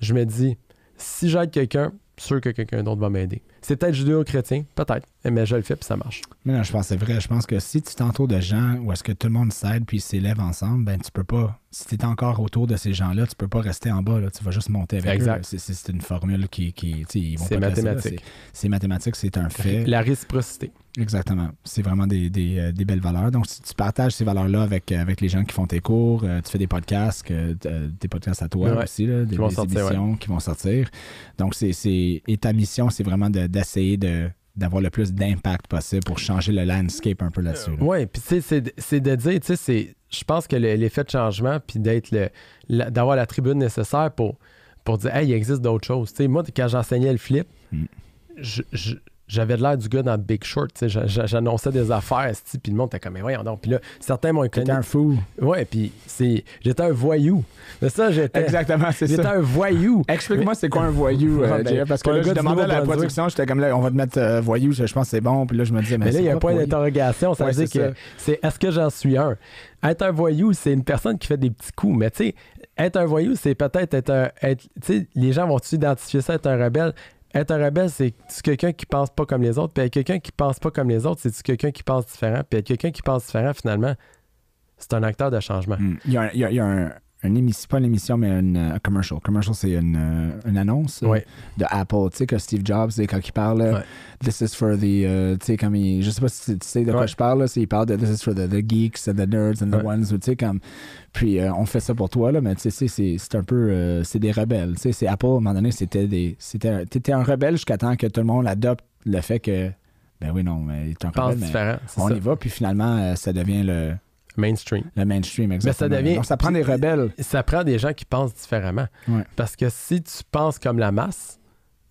je me dis, si j'aide quelqu'un, sûr que quelqu'un d'autre va m'aider. C'est peut-être judéo-chrétien, peut-être, mais je le fais puis ça marche. Mais non, je pense que c'est vrai. Je pense que si tu t'entoures de gens où est-ce que tout le monde s'aide puis s'élève ensemble, ben tu peux pas. Si tu es encore autour de ces gens-là, tu peux pas rester en bas. Là, tu vas juste monter avec Exact. eux. C'est- une formule qui. qui ils vont C'est mathématique. C'est mathématique, c'est un fait. La réciprocité. Exactement. C'est vraiment des, des, euh, des belles valeurs. Donc, si tu partages ces valeurs-là avec, avec les gens qui font tes cours, euh, tu fais des podcasts, euh, des podcasts à toi Ouais. aussi, là, des, vont des sortir, émissions qui vont sortir. Donc, c'est, c'est, et ta mission, c'est vraiment de- d'essayer de, d'avoir le plus d'impact possible pour changer le landscape un peu là-dessus. là. Oui, puis tu sais, c'est de- c'est de dire, tu sais, c'est- je pense que le- l'effet de changement, puis d'être le, d'avoir la tribune nécessaire pour, pour dire, hey, il existe d'autres choses. Tu sais, moi, quand j'enseignais le flip, Mm. je- je- j'avais de l'air du gars dans Big Short. J'annonçais des affaires, puis le monde était comme, mais voyons donc. Puis là, certains m'ont T'es connu. un fou. Ouais, puis c'est, j'étais un voyou. C'est ça, j'étais. Exactement, c'est J'étais ça. un voyou. Explique-moi, c'est quoi un voyou, euh, ben, parce que là, je demandais à la production, j'étais comme là, on va te mettre euh, voyou, je pense que c'est bon, puis là, je me disais, mais, Mais là, il y a un point d'interrogation. Ça Ouais, veut dire que c'est est-ce que j'en suis un? Être un voyou, c'est une personne qui fait des petits coups. Mais tu sais, être un voyou, c'est peut-être être un. être- Tu sais, les gens vont-tu identifier ça être un rebelle? Être un rebelle, c'est quelqu'un qui pense pas comme les autres. Puis être quelqu'un qui pense pas comme les autres, c'est quelqu'un qui pense différent? Puis être quelqu'un qui pense différent, finalement, c'est un acteur de changement. Hmm. Il y a un, une émission, pas une émission, mais une euh, commercial. Commercial, c'est une, euh, une annonce euh, Ouais. de Apple. Tu sais, que Steve Jobs, quand il parle, Ouais. This is for the. euh, tu sais, comme il. Je sais pas si tu sais de quoi Ouais. je parle, là, il parle de This is for the, the geeks and the nerds and the ones. who, Tu sais, comme. Puis euh, on fait ça pour toi, là, mais tu sais, c'est- un peu. euh, c'est des rebelles. Tu sais, c'est Apple, à un moment donné, c'était des. c'était T'étais un rebelle jusqu'à temps que tout le monde adopte le fait que. Ben oui, non, mais t'es un rebelle, mais on ça. y va, puis finalement, ça devient le, Mainstream. le mainstream, exactement. devient- Donc ça prend des rebelles. Ça prend des gens qui pensent différemment. Ouais. Parce que si tu penses comme la masse,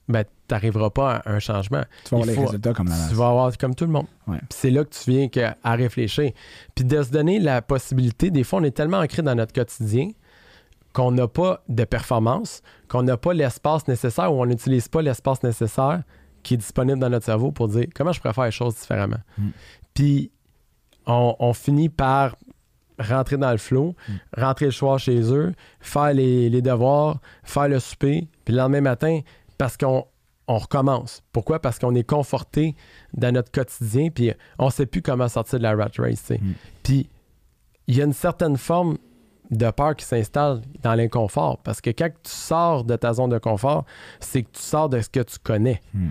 ben, tu n'arriveras pas à un changement. Tu vas avoir les résultats comme la masse. Tu vas avoir comme tout le monde. Ouais. C'est là que tu viens que- à réfléchir. Puis de se donner la possibilité, des fois, on est tellement ancré dans notre quotidien qu'on n'a pas de performance, qu'on n'a pas l'espace nécessaire ou on n'utilise pas l'espace nécessaire qui est disponible dans notre cerveau pour dire comment je pourrais faire les choses différemment. Mm. Puis on, on finit par rentrer dans le flot, Mm. rentrer le soir chez eux, faire les, les devoirs, faire le souper, puis le lendemain matin, parce qu'on on recommence. Pourquoi? Parce qu'on est conforté dans notre quotidien, puis on ne sait plus comment sortir de la rat race. tu sais. Mm. Puis il y a une certaine forme de peur qui s'installe dans l'inconfort, parce que quand tu sors de ta zone de confort, c'est que tu sors de ce que tu connais. Mm.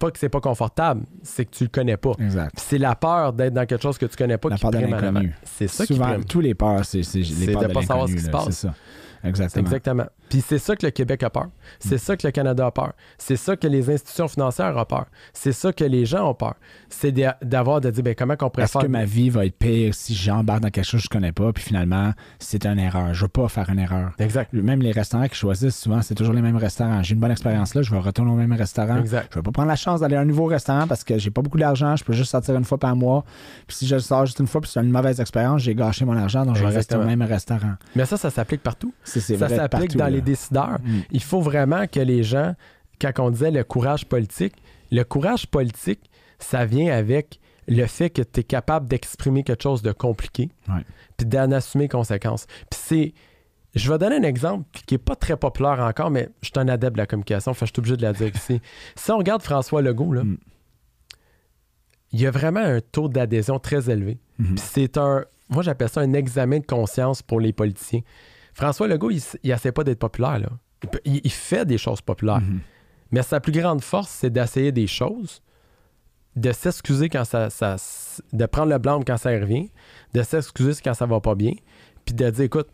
Pas que c'est pas confortable, c'est que tu le connais pas. Exact. C'est la peur d'être dans quelque chose que tu connais pas La qui peur de prime avant. C'est ça qui Souvent, prime. tous les peurs, c'est les peurs de de, pas savoir ce l'inconnu, qui se passe. C'est ça. Exactement. Exactement. Puis c'est ça que le Québec a peur. C'est ça que le Canada a peur. C'est ça que les institutions financières ont peur. C'est ça que les gens ont peur. C'est d'avoir de dire, ben, comment qu'on pourrait Est-ce que ma vie va être pire si j'embarque dans quelque chose que je connais pas, puis finalement, c'est une erreur. Je veux pas faire une erreur. Exact. Même les restaurants qu'ils choisissent, souvent, c'est toujours les mêmes restaurants. J'ai une bonne expérience là, je vais retourner au même restaurant. Exact. Je vais pas prendre la chance d'aller à un nouveau restaurant parce que j'ai pas beaucoup d'argent, je peux juste sortir une fois par mois. Puis si je sors juste une fois, puis c'est une mauvaise expérience, j'ai gâché mon argent, donc je vais rester au même restaurant. Mais ça, ça s'applique partout. Ça s'applique dans là. Les décideurs. Mm. Il faut vraiment que les gens, quand on disait le courage politique, le courage politique, ça vient avec le fait que tu es capable d'exprimer quelque chose de compliqué, Ouais. puis d'en assumer les conséquences. Puis c'est. Je vais donner un exemple qui n'est pas très populaire encore, mais je suis un adepte de la communication, fait je suis obligé de la dire ici. Si on regarde François Legault, là, Mm. il y a vraiment un taux d'adhésion très élevé. Mhm. Puis c'est un. Moi, j'appelle ça un examen de conscience pour les politiciens. François Legault, il n'essaie pas d'être populaire. Là. Il, il- il fait des choses populaires. Mhm. Mais sa plus grande force, c'est d'essayer des choses, de s'excuser quand ça, ça- de prendre le blanc quand ça revient, de s'excuser quand ça va pas bien, puis de dire écoute,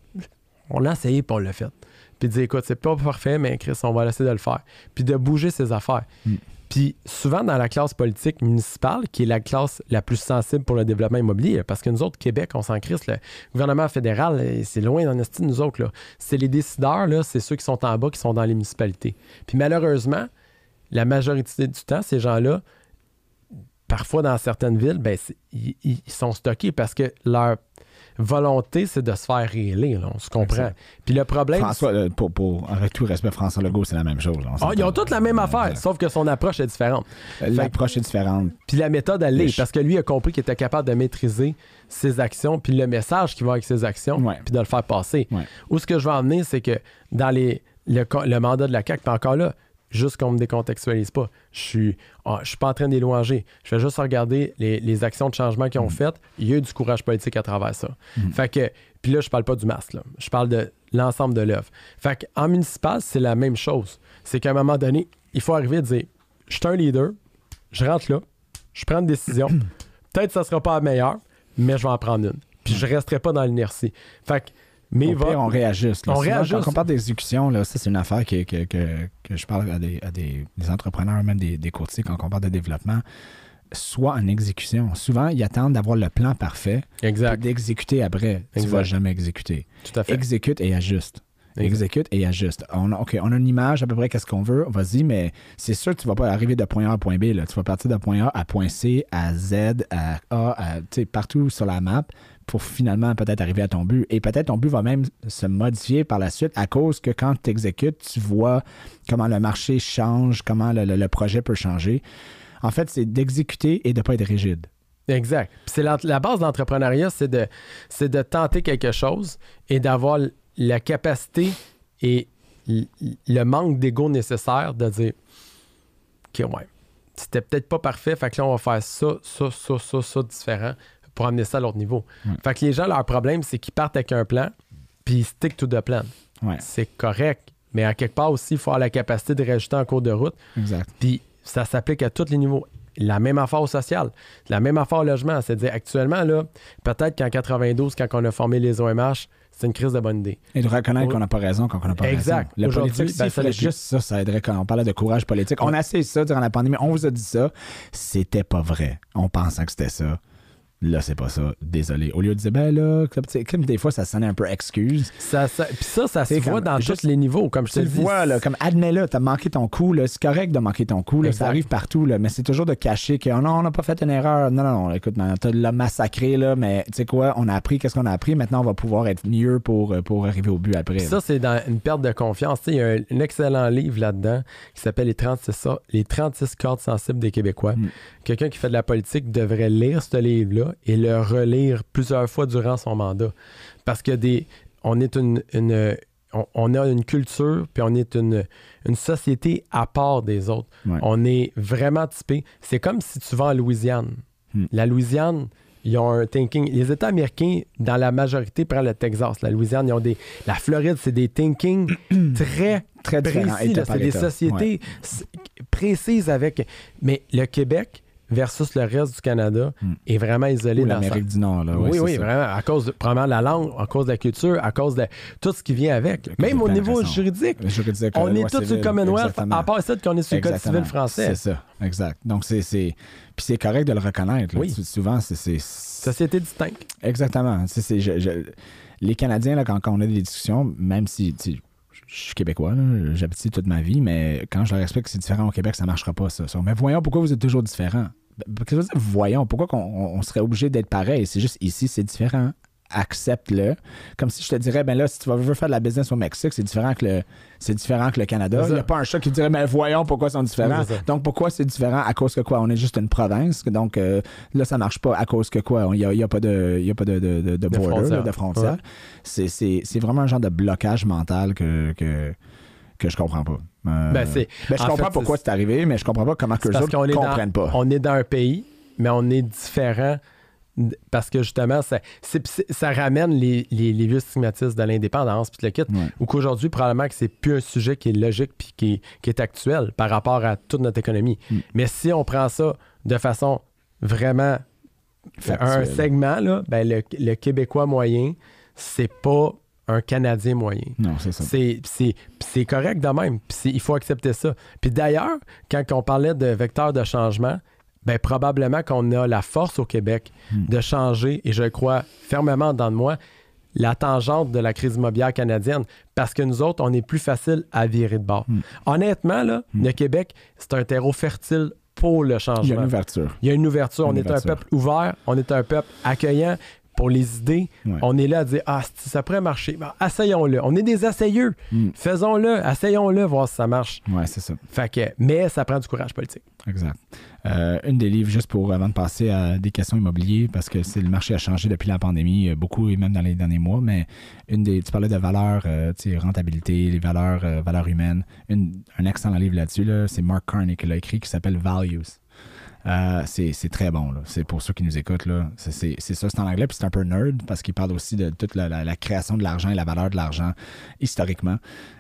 on l'a essayé puis on l'a fait. Puis de dire écoute, c'est pas parfait, mais Chris, on va essayer de le faire. Puis de bouger ses affaires. Mm. Puis souvent dans la classe politique municipale, qui est la classe la plus sensible pour le développement immobilier, parce que nous autres, Québec, on s'en crisse, le gouvernement fédéral, c'est loin notre style, nous autres. C'est les décideurs, là, c'est ceux qui sont en bas, qui sont dans les municipalités. Puis malheureusement, la majorité du temps, ces gens-là, parfois dans certaines villes, ben, ils sont stockés parce que leur volonté, c'est de se faire là, on se comprend. Puis le problème. François, euh, pour, pour, avec tout respect, François Legault, c'est la même chose. là, Ah, ils ont toutes la même affaire, sauf que son approche est différente. L'approche est différente. Puis la méthode, elle l'est, parce que lui a compris qu'il était capable de maîtriser ses actions, puis le message qui va avec ses actions, puis de le faire passer. Où ce que je veux en venir, c'est que dans les, le mandat de la CAQ, puis encore là, juste qu'on me décontextualise pas, je suis, ah, je suis pas en train d'élouanger. Je fais juste regarder les, les actions de changement qu'ils ont faites. Il y a eu du courage politique à travers ça. Fait que, puis là, je parle pas du masque, là. je parle de l'ensemble de l'œuvre. Fait qu'en municipal, c'est la même chose. C'est qu'à un moment donné, il faut arriver à dire, je suis un leader, je rentre là, je prends une décision. Peut-être que ça sera pas la meilleure, mais je vais en prendre une. Puis je resterai pas dans l'inertie. Fait que mes Au pire, votes- on réajuste. là. On Souvent, réajuste. Quand on parle d'exécution, là, ça, c'est une affaire que, que, que, que je parle à des, à des, des entrepreneurs, même des, des courtiers, quand on parle de développement. Soit en exécution. Souvent, ils attendent d'avoir le plan parfait Exact, d'exécuter après. Tu Exact. vas jamais exécuter. tout à fait. Exécute et ajuste. Exact. Exécute et ajuste. On a, OK, on a une image à peu près qu'est-ce qu'on veut? Vas-y, mais c'est sûr que tu vas pas arriver de point A à point B. Là. Tu vas partir de point A à point C, à Z, à A, à, partout sur la map pour finalement peut-être arriver à ton but. Et peut-être ton but va même se modifier par la suite à cause que quand tu exécutes, tu vois comment le marché change, comment le, le- projet peut changer. En fait, c'est d'exécuter et de ne pas être rigide. Exact. C'est la, base de l'entrepreneuriat, c'est de, c'est de tenter quelque chose et d'avoir la capacité et le manque d'ego nécessaire de dire OK, ouais, c'était peut-être pas parfait, fait que là, on va faire ça, ça, ça, ça, ça différent pour amener ça à l'autre niveau. Ouais. Fait que les gens, leur problème, c'est qu'ils partent avec un plan, puis ils stick to the plan. Ouais, C'est correct, mais à quelque part aussi, il faut avoir la capacité de rajouter en cours de route. exact. Puis ça s'applique à tous les niveaux. La même affaire au social, la même affaire au logement. C'est-à-dire, actuellement, là, peut-être qu'en 92, quand on a formé les OMH, c'est une crise de bonne idée. Et de reconnaître qu'on n'a pas raison quand on n'a pas Exact. raison. Le Aujourd'hui, politique, ben, ça juste ça, ça aiderait quand on parlait de courage politique. On a essayé ça durant la pandémie, on vous a dit ça. C'était pas vrai. On pensait que c'était ça. Là, c'est pas ça. Désolé. Au lieu de dire, ben là, comme, des fois, ça sonnait un peu excuse. Ça, ça- puis ça, ça se voit dans juste- tous les niveaux, comme je te le dis. vois, là, comme admets-le, t'as manqué ton coup, là, c'est correct de manquer ton coup, là, Exact. ça arrive partout, là, mais c'est toujours de cacher que oh non, on n'a pas fait une erreur. Non, non, non, écoute, non, t'as l'as massacré, là, mais tu sais quoi, on a appris qu'est-ce qu'on a appris, maintenant on va pouvoir être mieux pour, euh, pour arriver au but après. Puis ça, c'est dans une perte de confiance. Il y a un, un excellent livre là-dedans qui s'appelle les 36, so- les 36 cordes sensibles des Québécois. Mm. Quelqu'un qui fait de la politique devrait lire ce livre-là et le relire plusieurs fois durant son mandat. Parce que des, on est une, une- on, on a une culture, puis on est une, une société à part des autres. Ouais. On est vraiment typé. C'est comme si tu vas en Louisiane. Hmm. La Louisiane, ils ont un thinking. Les États américains, dans la majorité, prennent le Texas. La Louisiane, ils ont des. La Floride, c'est des thinking très Très précis. C'est des sociétés précises avec. Mais le Québec, versus le reste du Canada Mm. est vraiment isolé Ou dans l'Amérique du Nord. Là, ouais, oui, oui, ça. vraiment. À cause de, probablement de la langue, à cause de la culture, à cause de tout ce qui vient avec. Même au niveau juridique. Juridique, On la est tous sur le Commonwealth, exactement. à part ça qu'on est sur le Code civil français. C'est ça, exact. Donc, c'est. c'est- Puis c'est correct de le reconnaître. là. Oui. Souvent, c'est. Société distincte. Exactement. Je- je- Les Canadiens, là, quand, quand on a des discussions, même si je suis québécois, j'habite ici toute ma vie, mais quand je leur explique que c'est différent au Québec, ça ne marchera pas, ça. Mais voyons pourquoi vous êtes toujours dire, voyons, pourquoi on, on serait obligé d'être pareil? C'est juste ici, c'est différent. Accepte-le. Comme si je te dirais, ben là, si tu vas- veux faire de la business au Mexique, c'est différent que le, c'est différent que le Canada. Il n'y a pas un chat qui dirait, mais voyons pourquoi ils sont différents. Donc, pourquoi c'est différent? À cause que quoi? On est juste une province. Donc, euh, là, ça marche pas. À cause que quoi? Il n'y a, y a pas de, il y a pas de, de, de, de border, de. Ouais. C'est, c'est, c'est vraiment un genre de blocage mental que, que, que je comprends pas. Euh, Ben, c'est- ben, je en comprends fait, pourquoi c'est- c'est arrivé, mais je comprends pas comment que les autres est, comprennent dans, pas. on est dans un pays, mais on est différent parce que justement, ça, ça ramène les, les- les vieux stigmatismes de l'indépendance, puis le kit, Ouais. ou qu'aujourd'hui, probablement que c'est plus un sujet qui est logique puis qui est, qui est actuel par rapport à toute notre économie. Mm. Mais si on prend ça de façon vraiment un segment, là, ben le, le Québécois moyen, c'est pas un Canadien moyen. Non, c'est ça. C'est, correct de même. Il faut accepter ça. Puis d'ailleurs, quand on parlait de vecteur de changement, ben probablement qu'on a la force au Québec Hmm. de changer, et je crois fermement dans de moi, la tangente de la crise immobilière canadienne. Parce que nous autres, on est plus facile à virer de bord. Hmm. Honnêtement, là, le Québec, c'est un terreau fertile pour le Il y a changement. une ouverture. Il y a une ouverture. Une on est un peuple ouvert, on est un peuple accueillant pour les idées. Ouais. On est là à dire Ah, si ça pourrait marcher. Ben, essayons-le. On est des essayeux. Mm. Faisons-le, essayons-le, voir si ça marche. Ouais, c'est ça. Fait que, mais ça prend du courage politique. Exact. Euh, une des livres, juste pour avant de passer à des questions immobilières, parce que c'est le marché a changé depuis la pandémie, euh, beaucoup et même dans les derniers mois, mais une des, tu parlais de valeurs, euh, tu sais, rentabilité, les valeurs, valeurs humaines. Une- un excellent livre là-dessus, là, c'est Mark Carney qui l'a écrit, qui s'appelle Values. Euh, c'est très bon. C'est pour ceux qui nous écoutent. C'est ça, c'est en anglais, puis c'est un peu nerd parce qu'il parle aussi de toute la, création de l'argent et la valeur de l'argent historiquement.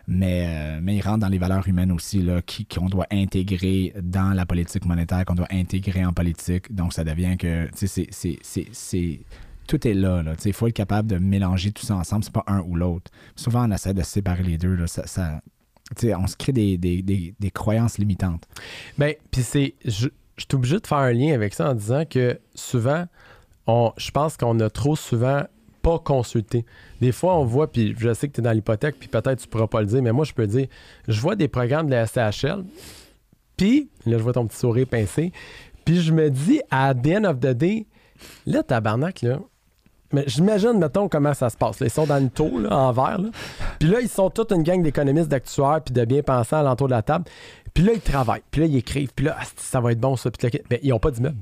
Mais, euh, mais il rentre dans les valeurs humaines aussi, là, qui- qu'on doit intégrer dans la politique monétaire, qu'on doit intégrer en politique. Donc, ça devient que, c'est- tout est là. là. Il faut être capable de mélanger tout ça ensemble. C'est pas un ou l'autre. Souvent, on essaie de séparer les deux. Là. Ça, ça- on se crée des, des- des- des croyances limitantes. Ben, puis c'est. Je suis obligé de faire un lien avec ça en disant que souvent, je pense qu'on a trop souvent pas consulté. Des fois, on voit, puis je sais que tu es dans l'hypothèque, puis peut-être tu pourras pas le dire, mais moi, je peux dire, je vois des programmes de la SCHL, puis, là, je vois ton petit sourire pincé, puis je me dis, à the end of the day, là, tabarnak, là, mais j'imagine, mettons, comment ça se passe. Ils sont dans le taux, là, en vert, là. Puis là, ils sont toute une gang d'économistes, d'actuaires, puis de bien-pensants à l'entour de la table. Puis là, ils travaillent. Puis là, ils écrivent. Puis là, asti, ça va être bon, ça. Puis là, ben, ils n'ont pas d'immeuble.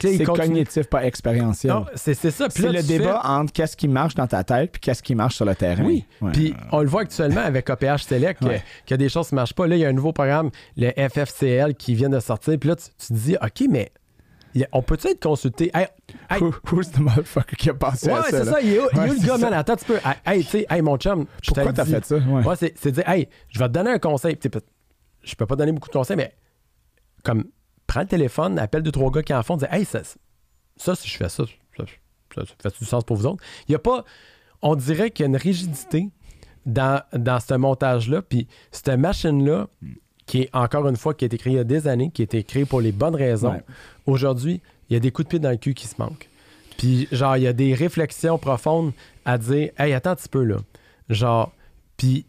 C'est cognitif, pas expérientiel. Non, c'est ça. Puis C'est le débat fais- entre qu'est-ce qui marche dans ta tête puis qu'est-ce qui marche sur le terrain. Oui. Puis on le voit actuellement avec OPH Select, que- Ouais. qu'il y a des choses qui ne marchent pas. Là, il y a un nouveau programme, le FFCL, qui vient de sortir. Puis là, tu, tu te dis, OK, mais y a- on peut-tu être consulté? Hey, hey, Who- who's the motherfucker qui a passé ouais, à ça? c'est là? ça. Il est où, il est où Ouais, le c'est gars, man? Attends un petit peu. Hey, tu sais, hey, mon chum, Pourquoi t'as fait ça? Ouais. Ouais, c'est, c'est dire, hey, je vais te donner un conseil. Tu sais, peut- je peux pas donner beaucoup de conseils, mais comme, prends le téléphone, appelle deux, trois gars qui en font, dis, hey, ça, ça, si je fais ça, ça, ça, ça fait du sens pour vous autres. Il y a pas, on dirait qu'il y a une rigidité dans, dans ce montage-là, puis cette machine-là, qui est encore une fois, qui a été créée il y a des années, qui a été créée pour les bonnes raisons, Ouais. Aujourd'hui, il y a des coups de pied dans le cul qui se manquent. Puis, genre, il y a des réflexions profondes à dire Hey, attends un petit peu, là. Genre, puis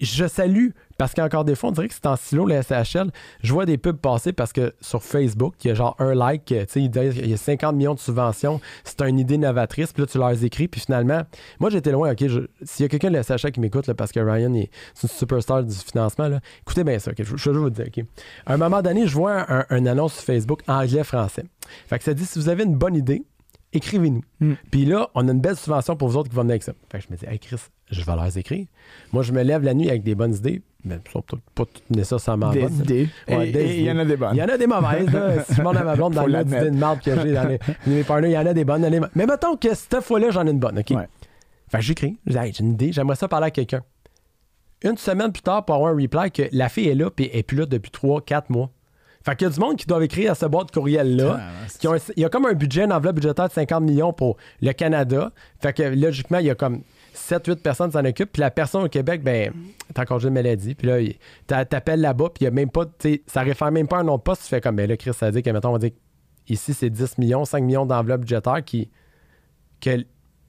je salue, parce qu'encore des fois, on dirait que c'est en silo, le SHL. Je vois des pubs passer parce que sur Facebook, il y a genre un like, tu sais, il y a 50 millions de subventions, c'est une idée novatrice, puis là, tu leur écris, puis finalement, moi, j'étais loin, OK, s'il y a quelqu'un de la SHL qui m'écoute, parce que Ryan est une superstar du financement, écoutez bien ça, je, vais vous dire, OK. À un moment donné, je vois un, un annonce sur Facebook anglais-français. Fait que ça dit, si vous avez une bonne idée, écrivez-nous. Mm. Puis là, on a une belle subvention pour vous autres qui vont venir avec ça. Fait que je me dis, hey Chris, je vais leur écrire. Moi, je me lève la nuit avec des bonnes idées, mais elles sont peut-être pas toutes nécessairement Des bonnes. idées. Ouais, Et- des et il y en a des bonnes. Il y en a des mauvaises, là. Si je demande à ma blonde dans le d'idées de marde que j'ai dans les, mes partners, il y en a des bonnes. Mais mettons que cette fois-là, j'en ai une bonne, OK? Ouais. Fait que j'écris. Hey, j'ai une idée, j'aimerais ça parler à quelqu'un. Une semaine plus tard, pour avoir un reply que la fille est là, puis elle est plus là depuis 3-4 mois. Fait qu'il y a du monde qui doit écrire à ce boîte courriel-là. Ah, il y a comme un budget, une enveloppe budgétaire de 50 millions pour le Canada. Fait que logiquement, il y a comme 7-8 personnes qui s'en occupent. Puis la personne au Québec, ben, t'as congé de maladie. Puis là, t'appelles là-bas, puis il y a même pas, ça réfère même pas un nom de poste. Tu fais comme, ben là, Chris, ça dit que, mettons, on va dire, ici, c'est 10 millions, 5 millions d'enveloppes budgétaires qui. Que,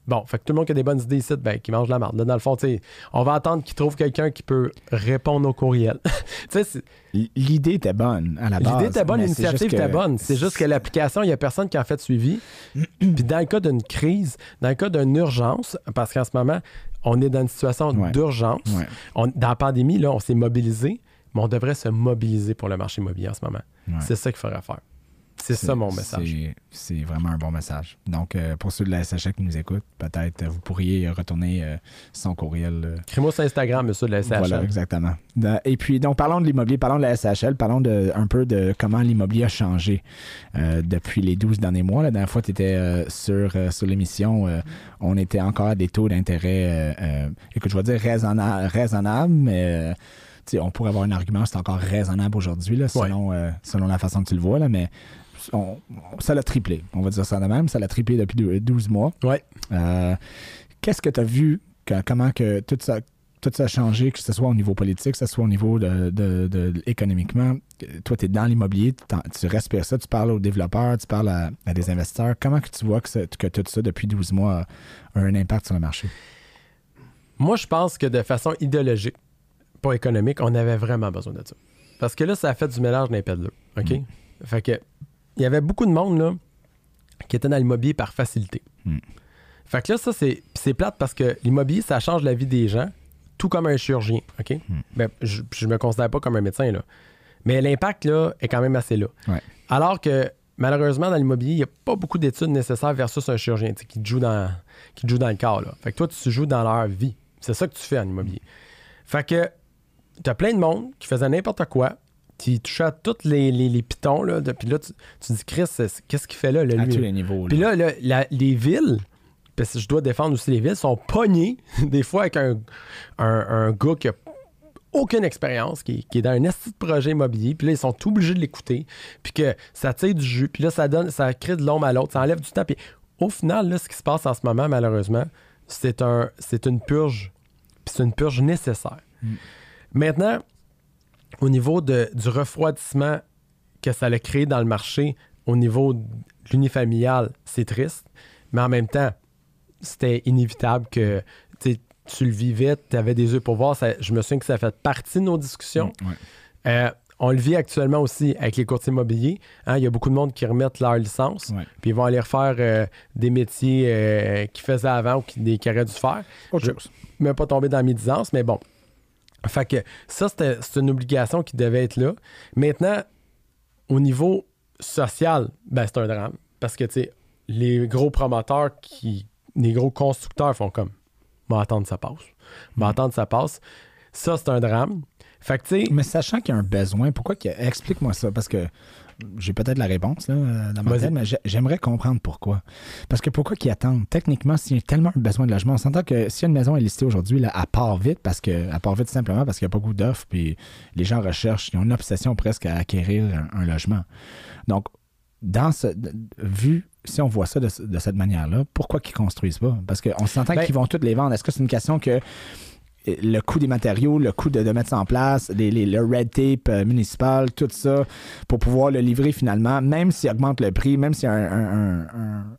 Bon, fait que tout le monde qui a des bonnes idées ici, ben, qui mange la marde. Là, dans le fond, on va attendre qu'il trouve quelqu'un qui peut répondre aux courriels. L'idée était bonne à la base. L'idée était bonne, l'initiative était bonne. C'est juste que l'application, il n'y a personne qui a fait suivi. Puis dans le cas d'une crise, dans le cas d'une urgence, parce qu'en ce moment, on est dans une situation d'urgence. Dans la pandémie, là, on s'est mobilisé, mais on devrait se mobiliser pour le marché immobilier en ce moment. C'est ça qu'il faudrait faire. C'est ça mon message. C'est vraiment un bon message. Donc, euh, pour ceux de la SHL qui nous écoutent, peut-être vous pourriez retourner euh, son courriel. Euh. Crée-moi sur Instagram, monsieur de la SHL. Voilà, exactement. Et puis, donc, parlons de l'immobilier, parlons de la SHL, parlons de, un peu de comment l'immobilier a changé depuis les 12 derniers mois. La dernière fois, tu étais sur, sur l'émission, on était encore à des taux d'intérêt, écoute, je vais dire raisonnable, raisonnable mais on pourrait avoir un argument, c'est encore raisonnable aujourd'hui, selon, selon la façon que tu le vois, là, mais ça l'a triplé. On va dire ça de même. Ça l'a triplé depuis 12 mois. Ouais. Euh, qu'est-ce que tu as vu? comment que tout ça, tout ça a changé, que ce soit au niveau politique, que ce soit au niveau de, économiquement? Toi, tu es dans l'immobilier, tu respires ça, tu parles aux développeurs, tu parles à, des investisseurs. Comment que tu vois que, que tout ça, depuis 12 mois, a un impact sur le marché? Moi, je pense que de façon idéologique, pas économique, on avait vraiment besoin de ça. Parce que là, ça a fait du mélange d'un de OK? Mm. Fait que il y avait beaucoup de monde là, qui était dans l'immobilier par facilité. Hmm. Fait que là, ça, c'est, c'est plate parce que l'immobilier, ça change la vie des gens, tout comme un chirurgien. OK? Hmm. Ben, je ne me considère pas comme un médecin, là. Mais l'impact, là, est quand même assez là. Alors que, malheureusement, dans l'immobilier, il n'y a pas beaucoup d'études nécessaires versus un chirurgien qui te joue dans, qui joue dans le corps. Là. Fait que toi, tu joues dans leur vie. C'est ça que tu fais en immobilier. Fait que, tu as plein de monde qui faisait n'importe quoi, tu touches à tous les, les, pitons. Là, puis là, tu, dis, Chris, qu'est-ce qu'il fait là, À tous les niveaux. Puis là, les villes, parce que je dois défendre aussi les villes, sont pognées des fois avec un, un, gars qui a aucune expérience, qui, est dans un esti de projet immobilier, puis là, ils sont obligés de l'écouter, puis que ça tire du jus, puis là, ça donne, ça crée de l'ombre à l'autre, ça enlève du temps. Puis au final, là, ce qui se passe en ce moment, malheureusement, c'est un, c'est une purge, puis c'est une purge nécessaire. Mm. Maintenant, au niveau de, du refroidissement que ça a créé dans le marché, au niveau de l'unifamilial, c'est triste. Mais en même temps, c'était inévitable que tu le vivais, tu avais des yeux pour voir. je me souviens que ça fait partie de nos discussions. Mm, euh, on le vit actuellement aussi avec les courtiers immobiliers. Hein. il y a beaucoup de monde qui remettent leur licence, puis ils vont aller refaire euh, des métiers euh, qu'ils faisaient avant ou qu'ils qui auraient dû faire. je ne pas tomber dans la médisance, mais bon, fait que ça, c'est une obligation qui devait être là. Maintenant, au niveau social, ben, c'est un drame. Parce que, tu sais, les gros promoteurs, qui, les gros constructeurs font comme, va attendre ça passe. Va mm. attendre ça passe. Ça, c'est un drame. Fait que, tu sais. Mais sachant qu'il y a un besoin, pourquoi qu'il Explique-moi ça. Parce que j'ai peut-être la réponse là, euh, dans ma tête, mais j'aimerais comprendre pourquoi. Parce que pourquoi qu'ils attendent? Techniquement, s'il y a tellement besoin de logement, on s'entend que si une maison est listée aujourd'hui, elle part vite parce que part vite simplement parce qu'il n'y a pas beaucoup d'offres, puis les gens recherchent, ils ont une obsession presque à acquérir un, logement. Donc, dans ce vu si on voit ça de, cette manière-là, pourquoi qu'ils construisent pas? Parce qu'on s'entend ben qu'ils vont toutes les vendre. Est-ce que c'est une question que le coût des matériaux, le coût de, mettre ça en place, le red tape euh, municipal, tout ça, pour pouvoir le livrer finalement, même s'il augmente le prix, même s'il y a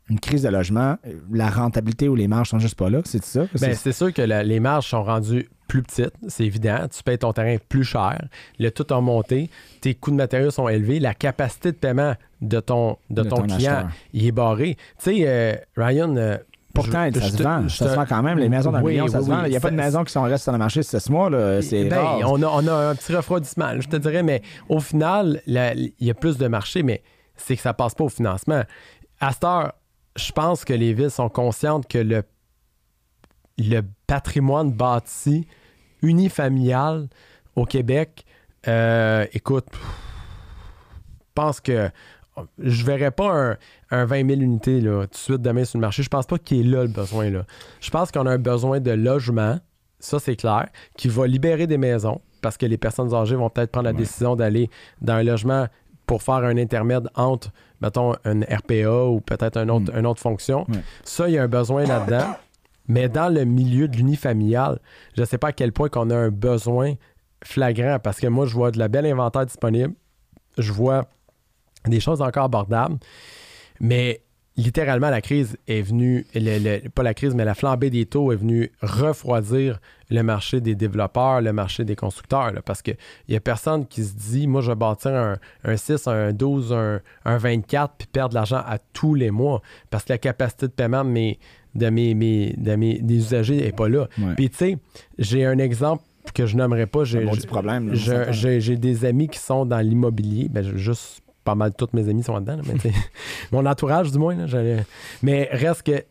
une crise de logement, la rentabilité ou les marges sont juste pas là, c'est ça? Ben, c'est sûr que les marges sont rendues plus petites, c'est évident. Tu payes ton terrain plus cher, le tout a monté, tes coûts de matériaux sont élevés, la capacité de paiement de ton, de, ton, client, il est barré. Tu sais, euh, Ryan, euh, Pourtant, ça, se vend, ça se vend quand même. Les maisons dans million, ça se vend. Il n'y a pas de maisons qui sont restées sur le marché ce mois. C'est ben, On, a, on a un petit refroidissement, je te dirais, mais au final, il y a plus de marché, mais c'est que ça passe pas au financement. À cette heure, je pense que les villes sont conscientes que le, le patrimoine bâti unifamilial au Québec, euh, écoute, je pense que je verrais pas un, 20 000 unités là, tout de suite demain sur le marché. Je pense pas qu'il est là le besoin. Là. Je pense qu'on a un besoin de logement, ça c'est clair, qui va libérer des maisons parce que les personnes âgées vont peut-être prendre la décision d'aller dans un logement pour faire un intermède entre, mettons, un RPA ou peut-être un autre, une autre fonction. Ouais. Ça, il y a un besoin là-dedans. Mais dans le milieu de l'unifamilial, je ne sais pas à quel point qu'on a un besoin flagrant parce que moi, je vois de la belle inventaire disponible. Je vois des choses encore abordables. Mais littéralement, la crise est venue, le- le- pas la crise, mais la flambée des taux est venue refroidir le marché des développeurs, le marché des constructeurs. là, parce qu'il n'y a personne qui se dit, moi, je vais bâtir un, un 6, un 12, un, un 24, puis perdre de l'argent à tous les mois. Parce que la capacité de paiement de mes, de mes, mes- de mes- des usagers n'est pas là. Ouais. Puis, tu sais, j'ai un exemple que je nommerai pas. J'ai. J'ai j'ai des amis qui sont dans l'immobilier. Ben, je- juste pas mal tous mes amis sont là-dedans. là, mais mon entourage, du moins. là, j'allais- mais reste que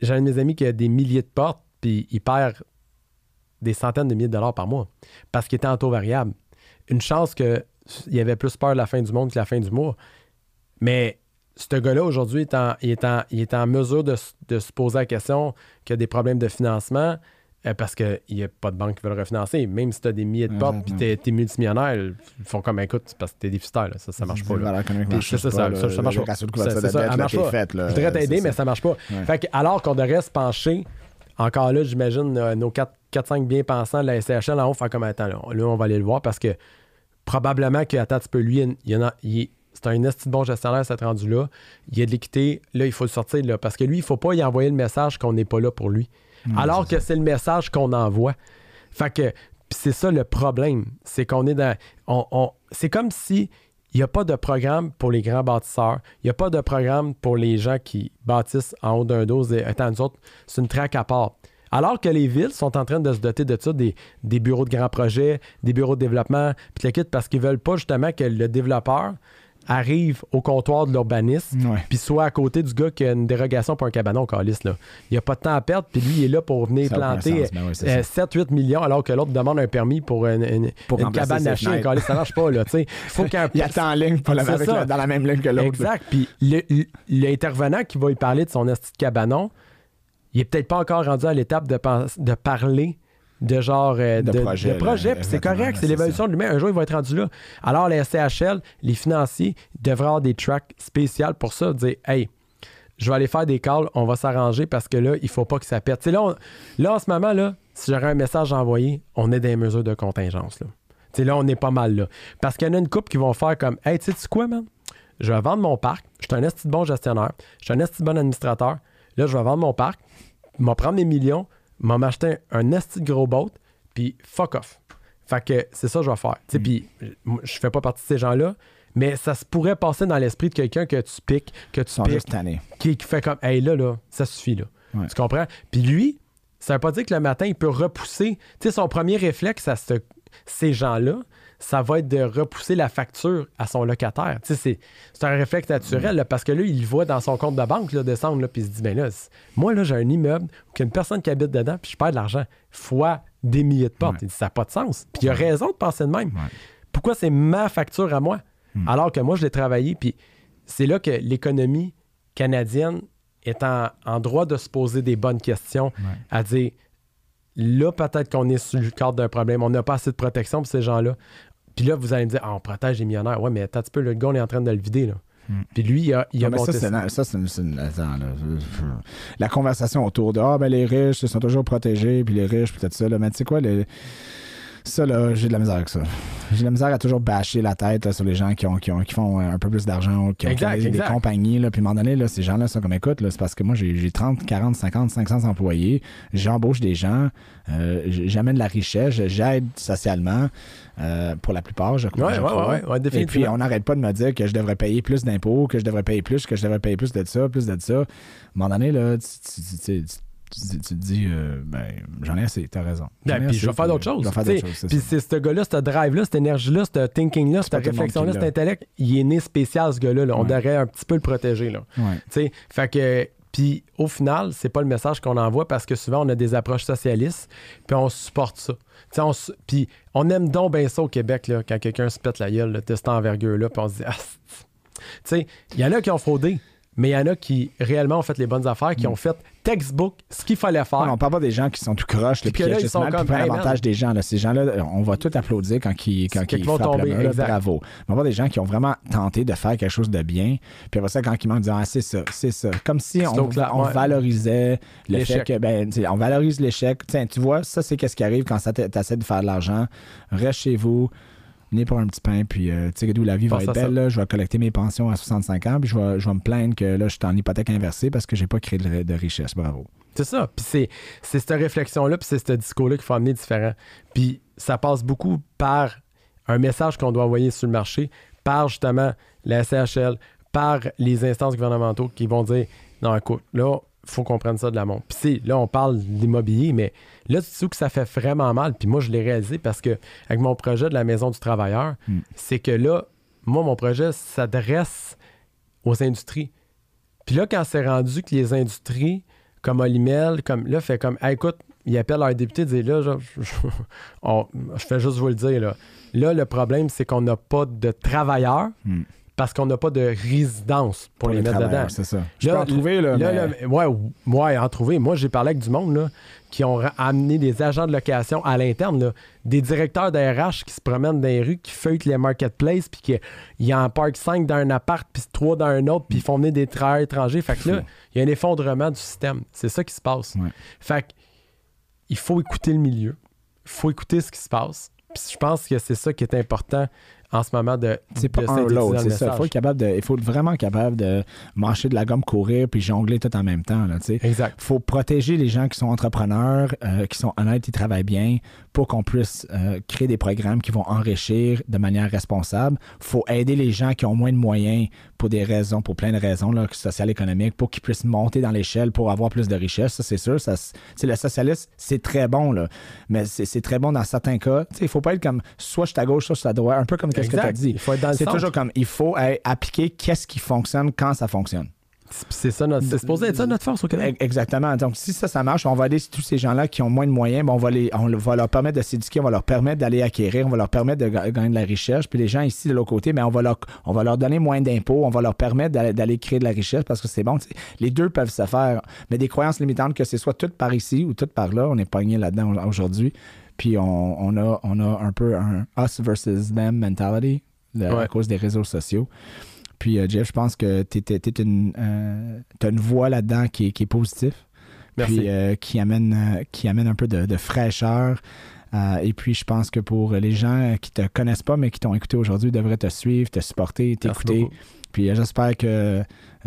j'ai un de mes amis qui a des milliers de portes, puis il perd des centaines de milliers de dollars par mois parce qu'il était en taux variable. Une chance qu'il y avait plus peur de la fin du monde que la fin du mois. Mais ce gars-là, aujourd'hui, est en- il, est en, il est en mesure de, de se poser la question qu'il y a des problèmes de financement euh, parce qu'il n'y a pas de banque qui veut le refinancer. Même si tu as des milliers de portes puis Exactement. tu es, multimillionnaire, ils font comme écoute, parce que tu es déficitaire. là. Ça, ça marche pas. Puis c'est ça, pas, ça- ça- ça marche pas. ça, marche pas. Je voudrais t'aider, mais ça. ça marche pas. Fait que, alors qu'on devrait se pencher, encore là, j'imagine euh, nos 4-5 bien pensants de la SCHL en haut faire comme attends, là, là, on va aller le voir parce que probablement que, attends un petit peu, lui, il y en a. il c'est un esti de bon gestionnaire, cet rendu-là. Il y a de l'équité. Là, il faut le sortir. Là, parce que lui, il ne faut pas y envoyer le message qu'on n'est pas là pour lui. Alors que c'est le message qu'on envoie. Fait que c'est ça le problème. C'est qu'on est dans. on- on- c'est comme si il n'y a pas de programme pour les grands bâtisseurs. Il n'y a pas de programme pour les gens qui bâtissent en haut d'un dos. Et attends, nous autres, c'est une traque à part. Alors que les villes sont en train de se doter de ça, des, des bureaux de grands projets, des bureaux de développement, puis le kit, parce qu'ils veulent pas justement que le développeur arrive au comptoir de l'urbanisme Ouais. puis soit à côté du gars qui a une dérogation pour un cabanon calice là. Il n'y a pas de temps à perdre, puis lui, il est là pour venir Ça planter sens, ben oui. 7-8 millions, alors que l'autre demande un permis pour une, une- Pour une remplacer cabane à chien. calice, ça marche pas, là, tu sais. Il faut qu'il y ait un Il attend en ligne pour la, avec dans la même ligne que l'autre. Exact. Puis l'intervenant qui va lui parler de son esti de cabanon, il est peut-être pas encore rendu à l'étape de parler de genre euh, De de, projet, de c'est correct, c'est l'évolution de l'humain. Un jour, il va être rendu là. Alors, les SCHL, les financiers devraient avoir des tracks spéciaux pour ça, dire Hey, je vais aller faire des calls, on va s'arranger parce que là, il faut pas que ça pète. Là, on- là, en ce moment, là, si j'aurais un message à envoyer, on est dans les mesures de contingence. Là, on est pas mal là. Parce qu'il y en a une couple qui vont faire comme Hey, tu sais quoi, man? Je vais vendre mon parc. Je suis un esti de bon gestionnaire. Je suis un esti de bon administrateur. Là, je vais vendre mon parc. M'en prendre des millions. M'en m'acheter un esti de gros boat. Puis fuck off. Fait que c'est ça que je vais faire. Sais, Puis je fais pas partie de ces gens-là. Mais ça se pourrait passer dans l'esprit de quelqu'un que tu piques, que tu Ils piques, qui, qui fait comme Hey là, là, ça suffit là. Ouais. Tu comprends? Puis lui, ça veut pas dire que le matin, il peut repousser. Tu sais, son premier réflexe à ce- ces gens-là, ça va être de repousser la facture à son locataire. Tu sais, c'est, c'est un réflexe naturel là, parce que là, il voit dans son compte de banque là, descendre, là, puis il se dit ben là, moi, là, j'ai un immeuble où il y a une personne qui habite dedans, puis je perds de l'argent, fois des milliers de portes. Ouais. Il dit ça n'a pas de sens. Puis il a raison de penser de même. Ouais. Pourquoi c'est ma facture à moi? Alors que moi, je l'ai travaillé, puis c'est là que l'économie canadienne est en, en droit de se poser des bonnes questions, à dire là, peut-être qu'on est sur le cadre d'un problème, on n'a pas assez de protection pour ces gens-là. Puis là, vous allez me dire, Ah, on protège les millionnaires. Ouais, mais attends un petit peu, le gars, on est en train de le vider. Là. Puis lui, il a, il a mais monté ça, c'est une- la conversation autour de Ah, ben les riches, ils sont toujours protégés, puis les riches, tout ça. Là. Mais tu sais quoi, le- ça, là, j'ai de la misère avec ça. J'ai de la misère à toujours bâcher la tête là, sur les gens qui, ont, qui, ont, qui font un peu plus d'argent, qui ont, qui ont Exact, des, compagnies. Là, puis à un moment donné, là, ces gens-là sont comme écoute, c'est parce que moi, j'ai, j'ai 30, 40, 50, 500 employés. J'embauche des gens, euh, j'amène de la richesse, j'aide socialement euh, pour la plupart, je crois. Ouais, je ouais, crois. ouais, Et puis, on n'arrête pas de me dire que je devrais payer plus d'impôts, que je devrais payer plus, que je devrais payer plus de ça, plus de ça. À un moment donné, là, tu, tu- tu- tu- tu- te dis, euh, ben, j'en ai assez, t'as raison. Ben, puis je assez, vais faire d'autres. Je vais faire d'autres choses, Puis c'est ce gars-là, ce drive-là, cette énergie-là, ce thinking-là, cette réflexion-là, cet intellect, il est né spécial, ce gars-là. là. On Ouais. devrait un petit peu le protéger. Là. Ouais. Fait que. Puis au final, c'est pas le message qu'on envoie parce que souvent on a des approches socialistes, puis on supporte ça. On puis on aime donc bien ça au Québec là, quand quelqu'un se pète la gueule là, de cette envergure-là, puis on se dit ah, tu sais, il y en a qui ont fraudé, mais il y en a qui réellement ont fait les bonnes affaires, qui Mm. ont fait textbook ce qu'il fallait faire. On parle pas des gens qui sont tout croches, Puis puis là, ils sont mal, puis comme, prennent hey, l'avantage des gens. Là. Ces gens-là, on va tout applaudir quand ils, quand Quand ils frappent tomber, le mur, là, exact. bravo. Mais on voit des gens qui ont vraiment tenté de faire quelque chose de bien, puis après ça, quand ils manquent, disent Ah, c'est ça, c'est ça. Comme si on, ouais. valorisait le fait L'échec. que, ben, on valorise l'échec. Tiens, tu vois, ça, c'est qu'est-ce qui arrive quand tu essaies de faire de l'argent. Reste chez vous. Venez pour un petit pain, puis euh, tu sais d'où la vie va être belle. Là. Je vais collecter mes pensions à 65 ans, puis je vais, je vais me plaindre que là, je suis en hypothèque inversée parce que j'ai pas créé de, de richesse. Bravo. C'est ça. Puis c'est, c'est cette réflexion-là, puis c'est ce discours-là qu'il faut amener différent. Puis ça passe beaucoup par un message qu'on doit envoyer sur le marché, par justement la SHL, par les instances gouvernementaux qui vont dire non, écoute, là, il faut qu'on prenne ça de la montre. Puis là, on parle d'immobilier, mais là, tu sais que ça fait vraiment mal. Puis moi, je l'ai réalisé parce que avec mon projet de la Maison du Travailleur, Mm. c'est que là, moi, mon projet s'adresse aux industries. Puis là, quand c'est rendu que les industries, comme Olimel, comme là, fait comme, Hey, écoute, ils appellent leur député, disent là, genre, je, je- on- je fais juste vous le dire, là. Là, le problème, c'est qu'on n'a pas de travailleurs Hmm. Parce qu'on n'a pas de résidence pour, les, mettre dedans. C'est ça. Je Là, peux en trouver, là. Là, mais- ouais, ouais, en trouver. Moi, j'ai parlé avec du monde là, qui ont amené des agents de location à l'interne, là. des directeurs d'ARH qui se promènent dans les rues, qui feuilletent les marketplaces, puis qui ils en parquent 5 dans un appart, puis 3 dans un autre, puis ils font venir des travailleurs étrangers. Fait que là, il y a un effondrement du système. C'est ça qui se passe. Ouais. Fait que, il faut écouter le milieu. Il faut écouter ce qui se passe. Puis je pense que c'est ça qui est important en ce moment de. C'est pas un l'autre, c'est ça. Il faut, être capable de, il faut être vraiment capable de mâcher de la gomme, courir, puis jongler tout en même temps. Là. Exact. faut protéger les gens qui sont entrepreneurs, euh, qui sont honnêtes, qui travaillent bien, pour qu'on puisse euh, créer des programmes qui vont enrichir de manière responsable. faut aider les gens qui ont moins de moyens pour des raisons, pour plein de raisons, là, sociales, économiques, pour qu'ils puissent monter dans l'échelle pour avoir plus de richesse. Ça, c'est sûr. Ça, le socialiste, c'est très bon, là. mais c'est c'est très bon dans certains cas. Il faut pas être comme soit je suis à gauche, soit je suis à droite, un peu comme ce que tu as Exact. dit. Il faut être dans le C'est toujours comme il faut euh, appliquer qu'est-ce qui fonctionne quand ça fonctionne. C'est- ça notre. C'est supposé être ça notre force au Québec. Exactement. Donc, si ça, ça marche, on va aider tous ces gens-là qui ont moins de moyens, ben, on, va les, on va leur permettre de s'éduquer, on va leur permettre d'aller acquérir, on va leur permettre de ga- gagner de la richesse. Puis les gens ici, de l'autre côté, ben, on, va leur, on va leur donner moins d'impôts, on va leur permettre d'aller, créer de la richesse parce que c'est bon. Les deux peuvent se faire. Mais des croyances limitantes, que ce soit tout par ici ou tout par là, on est pogné là-dedans au- aujourd'hui. Puis on, on a, on a un peu un us versus them mentality de- à cause des réseaux sociaux. Puis, euh, Jeff, je pense que tu une, euh, t'as une voix là-dedans qui est, qui est positive. Merci. Puis, euh, qui, amène, qui amène un peu de, de fraîcheur. Et puis, je pense que pour les gens qui te connaissent pas, mais qui t'ont écouté aujourd'hui, devraient te suivre, te supporter, t'écouter. Puis, j'espère que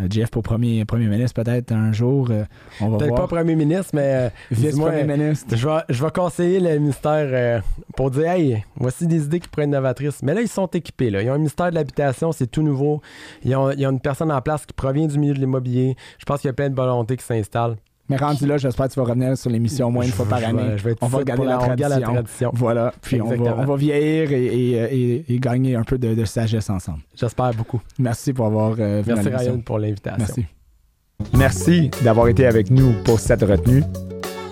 Jeff, pour premier, premier ministre, peut-être un jour, euh, on va Peut-être voir. pas premier ministre, mais euh, Vice-premier ministre. je vais, je vais conseiller le ministère euh, pour dire Hey, voici des idées qui pourraient être novatrices. Mais là, ils sont équipés. Là. Ils ont un ministère de l'habitation, c'est tout nouveau. Ils ont, ils ont une personne en place qui provient du milieu de l'immobilier. Je pense qu'il y a plein de volontés qui s'installent. Mais rendu là, j'espère que tu vas revenir sur l'émission au moins une fois par Je année. vais- je vais être on va garder la garde tradition. Voilà. Puis on va, on va vieillir et, et- et- et gagner un peu de, de sagesse ensemble. J'espère beaucoup. Merci pour avoir euh, Merci. Ryan pour l'invitation. Merci. Merci d'avoir été avec nous pour cette retenue.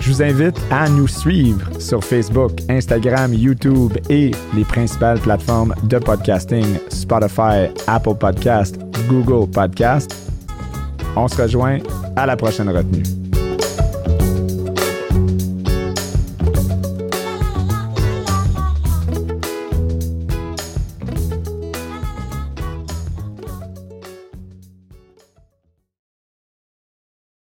Je vous invite à nous suivre sur Facebook, Instagram, YouTube et les principales plateformes de podcasting Spotify, Apple Podcast, Google Podcast. On se rejoint à la prochaine retenue.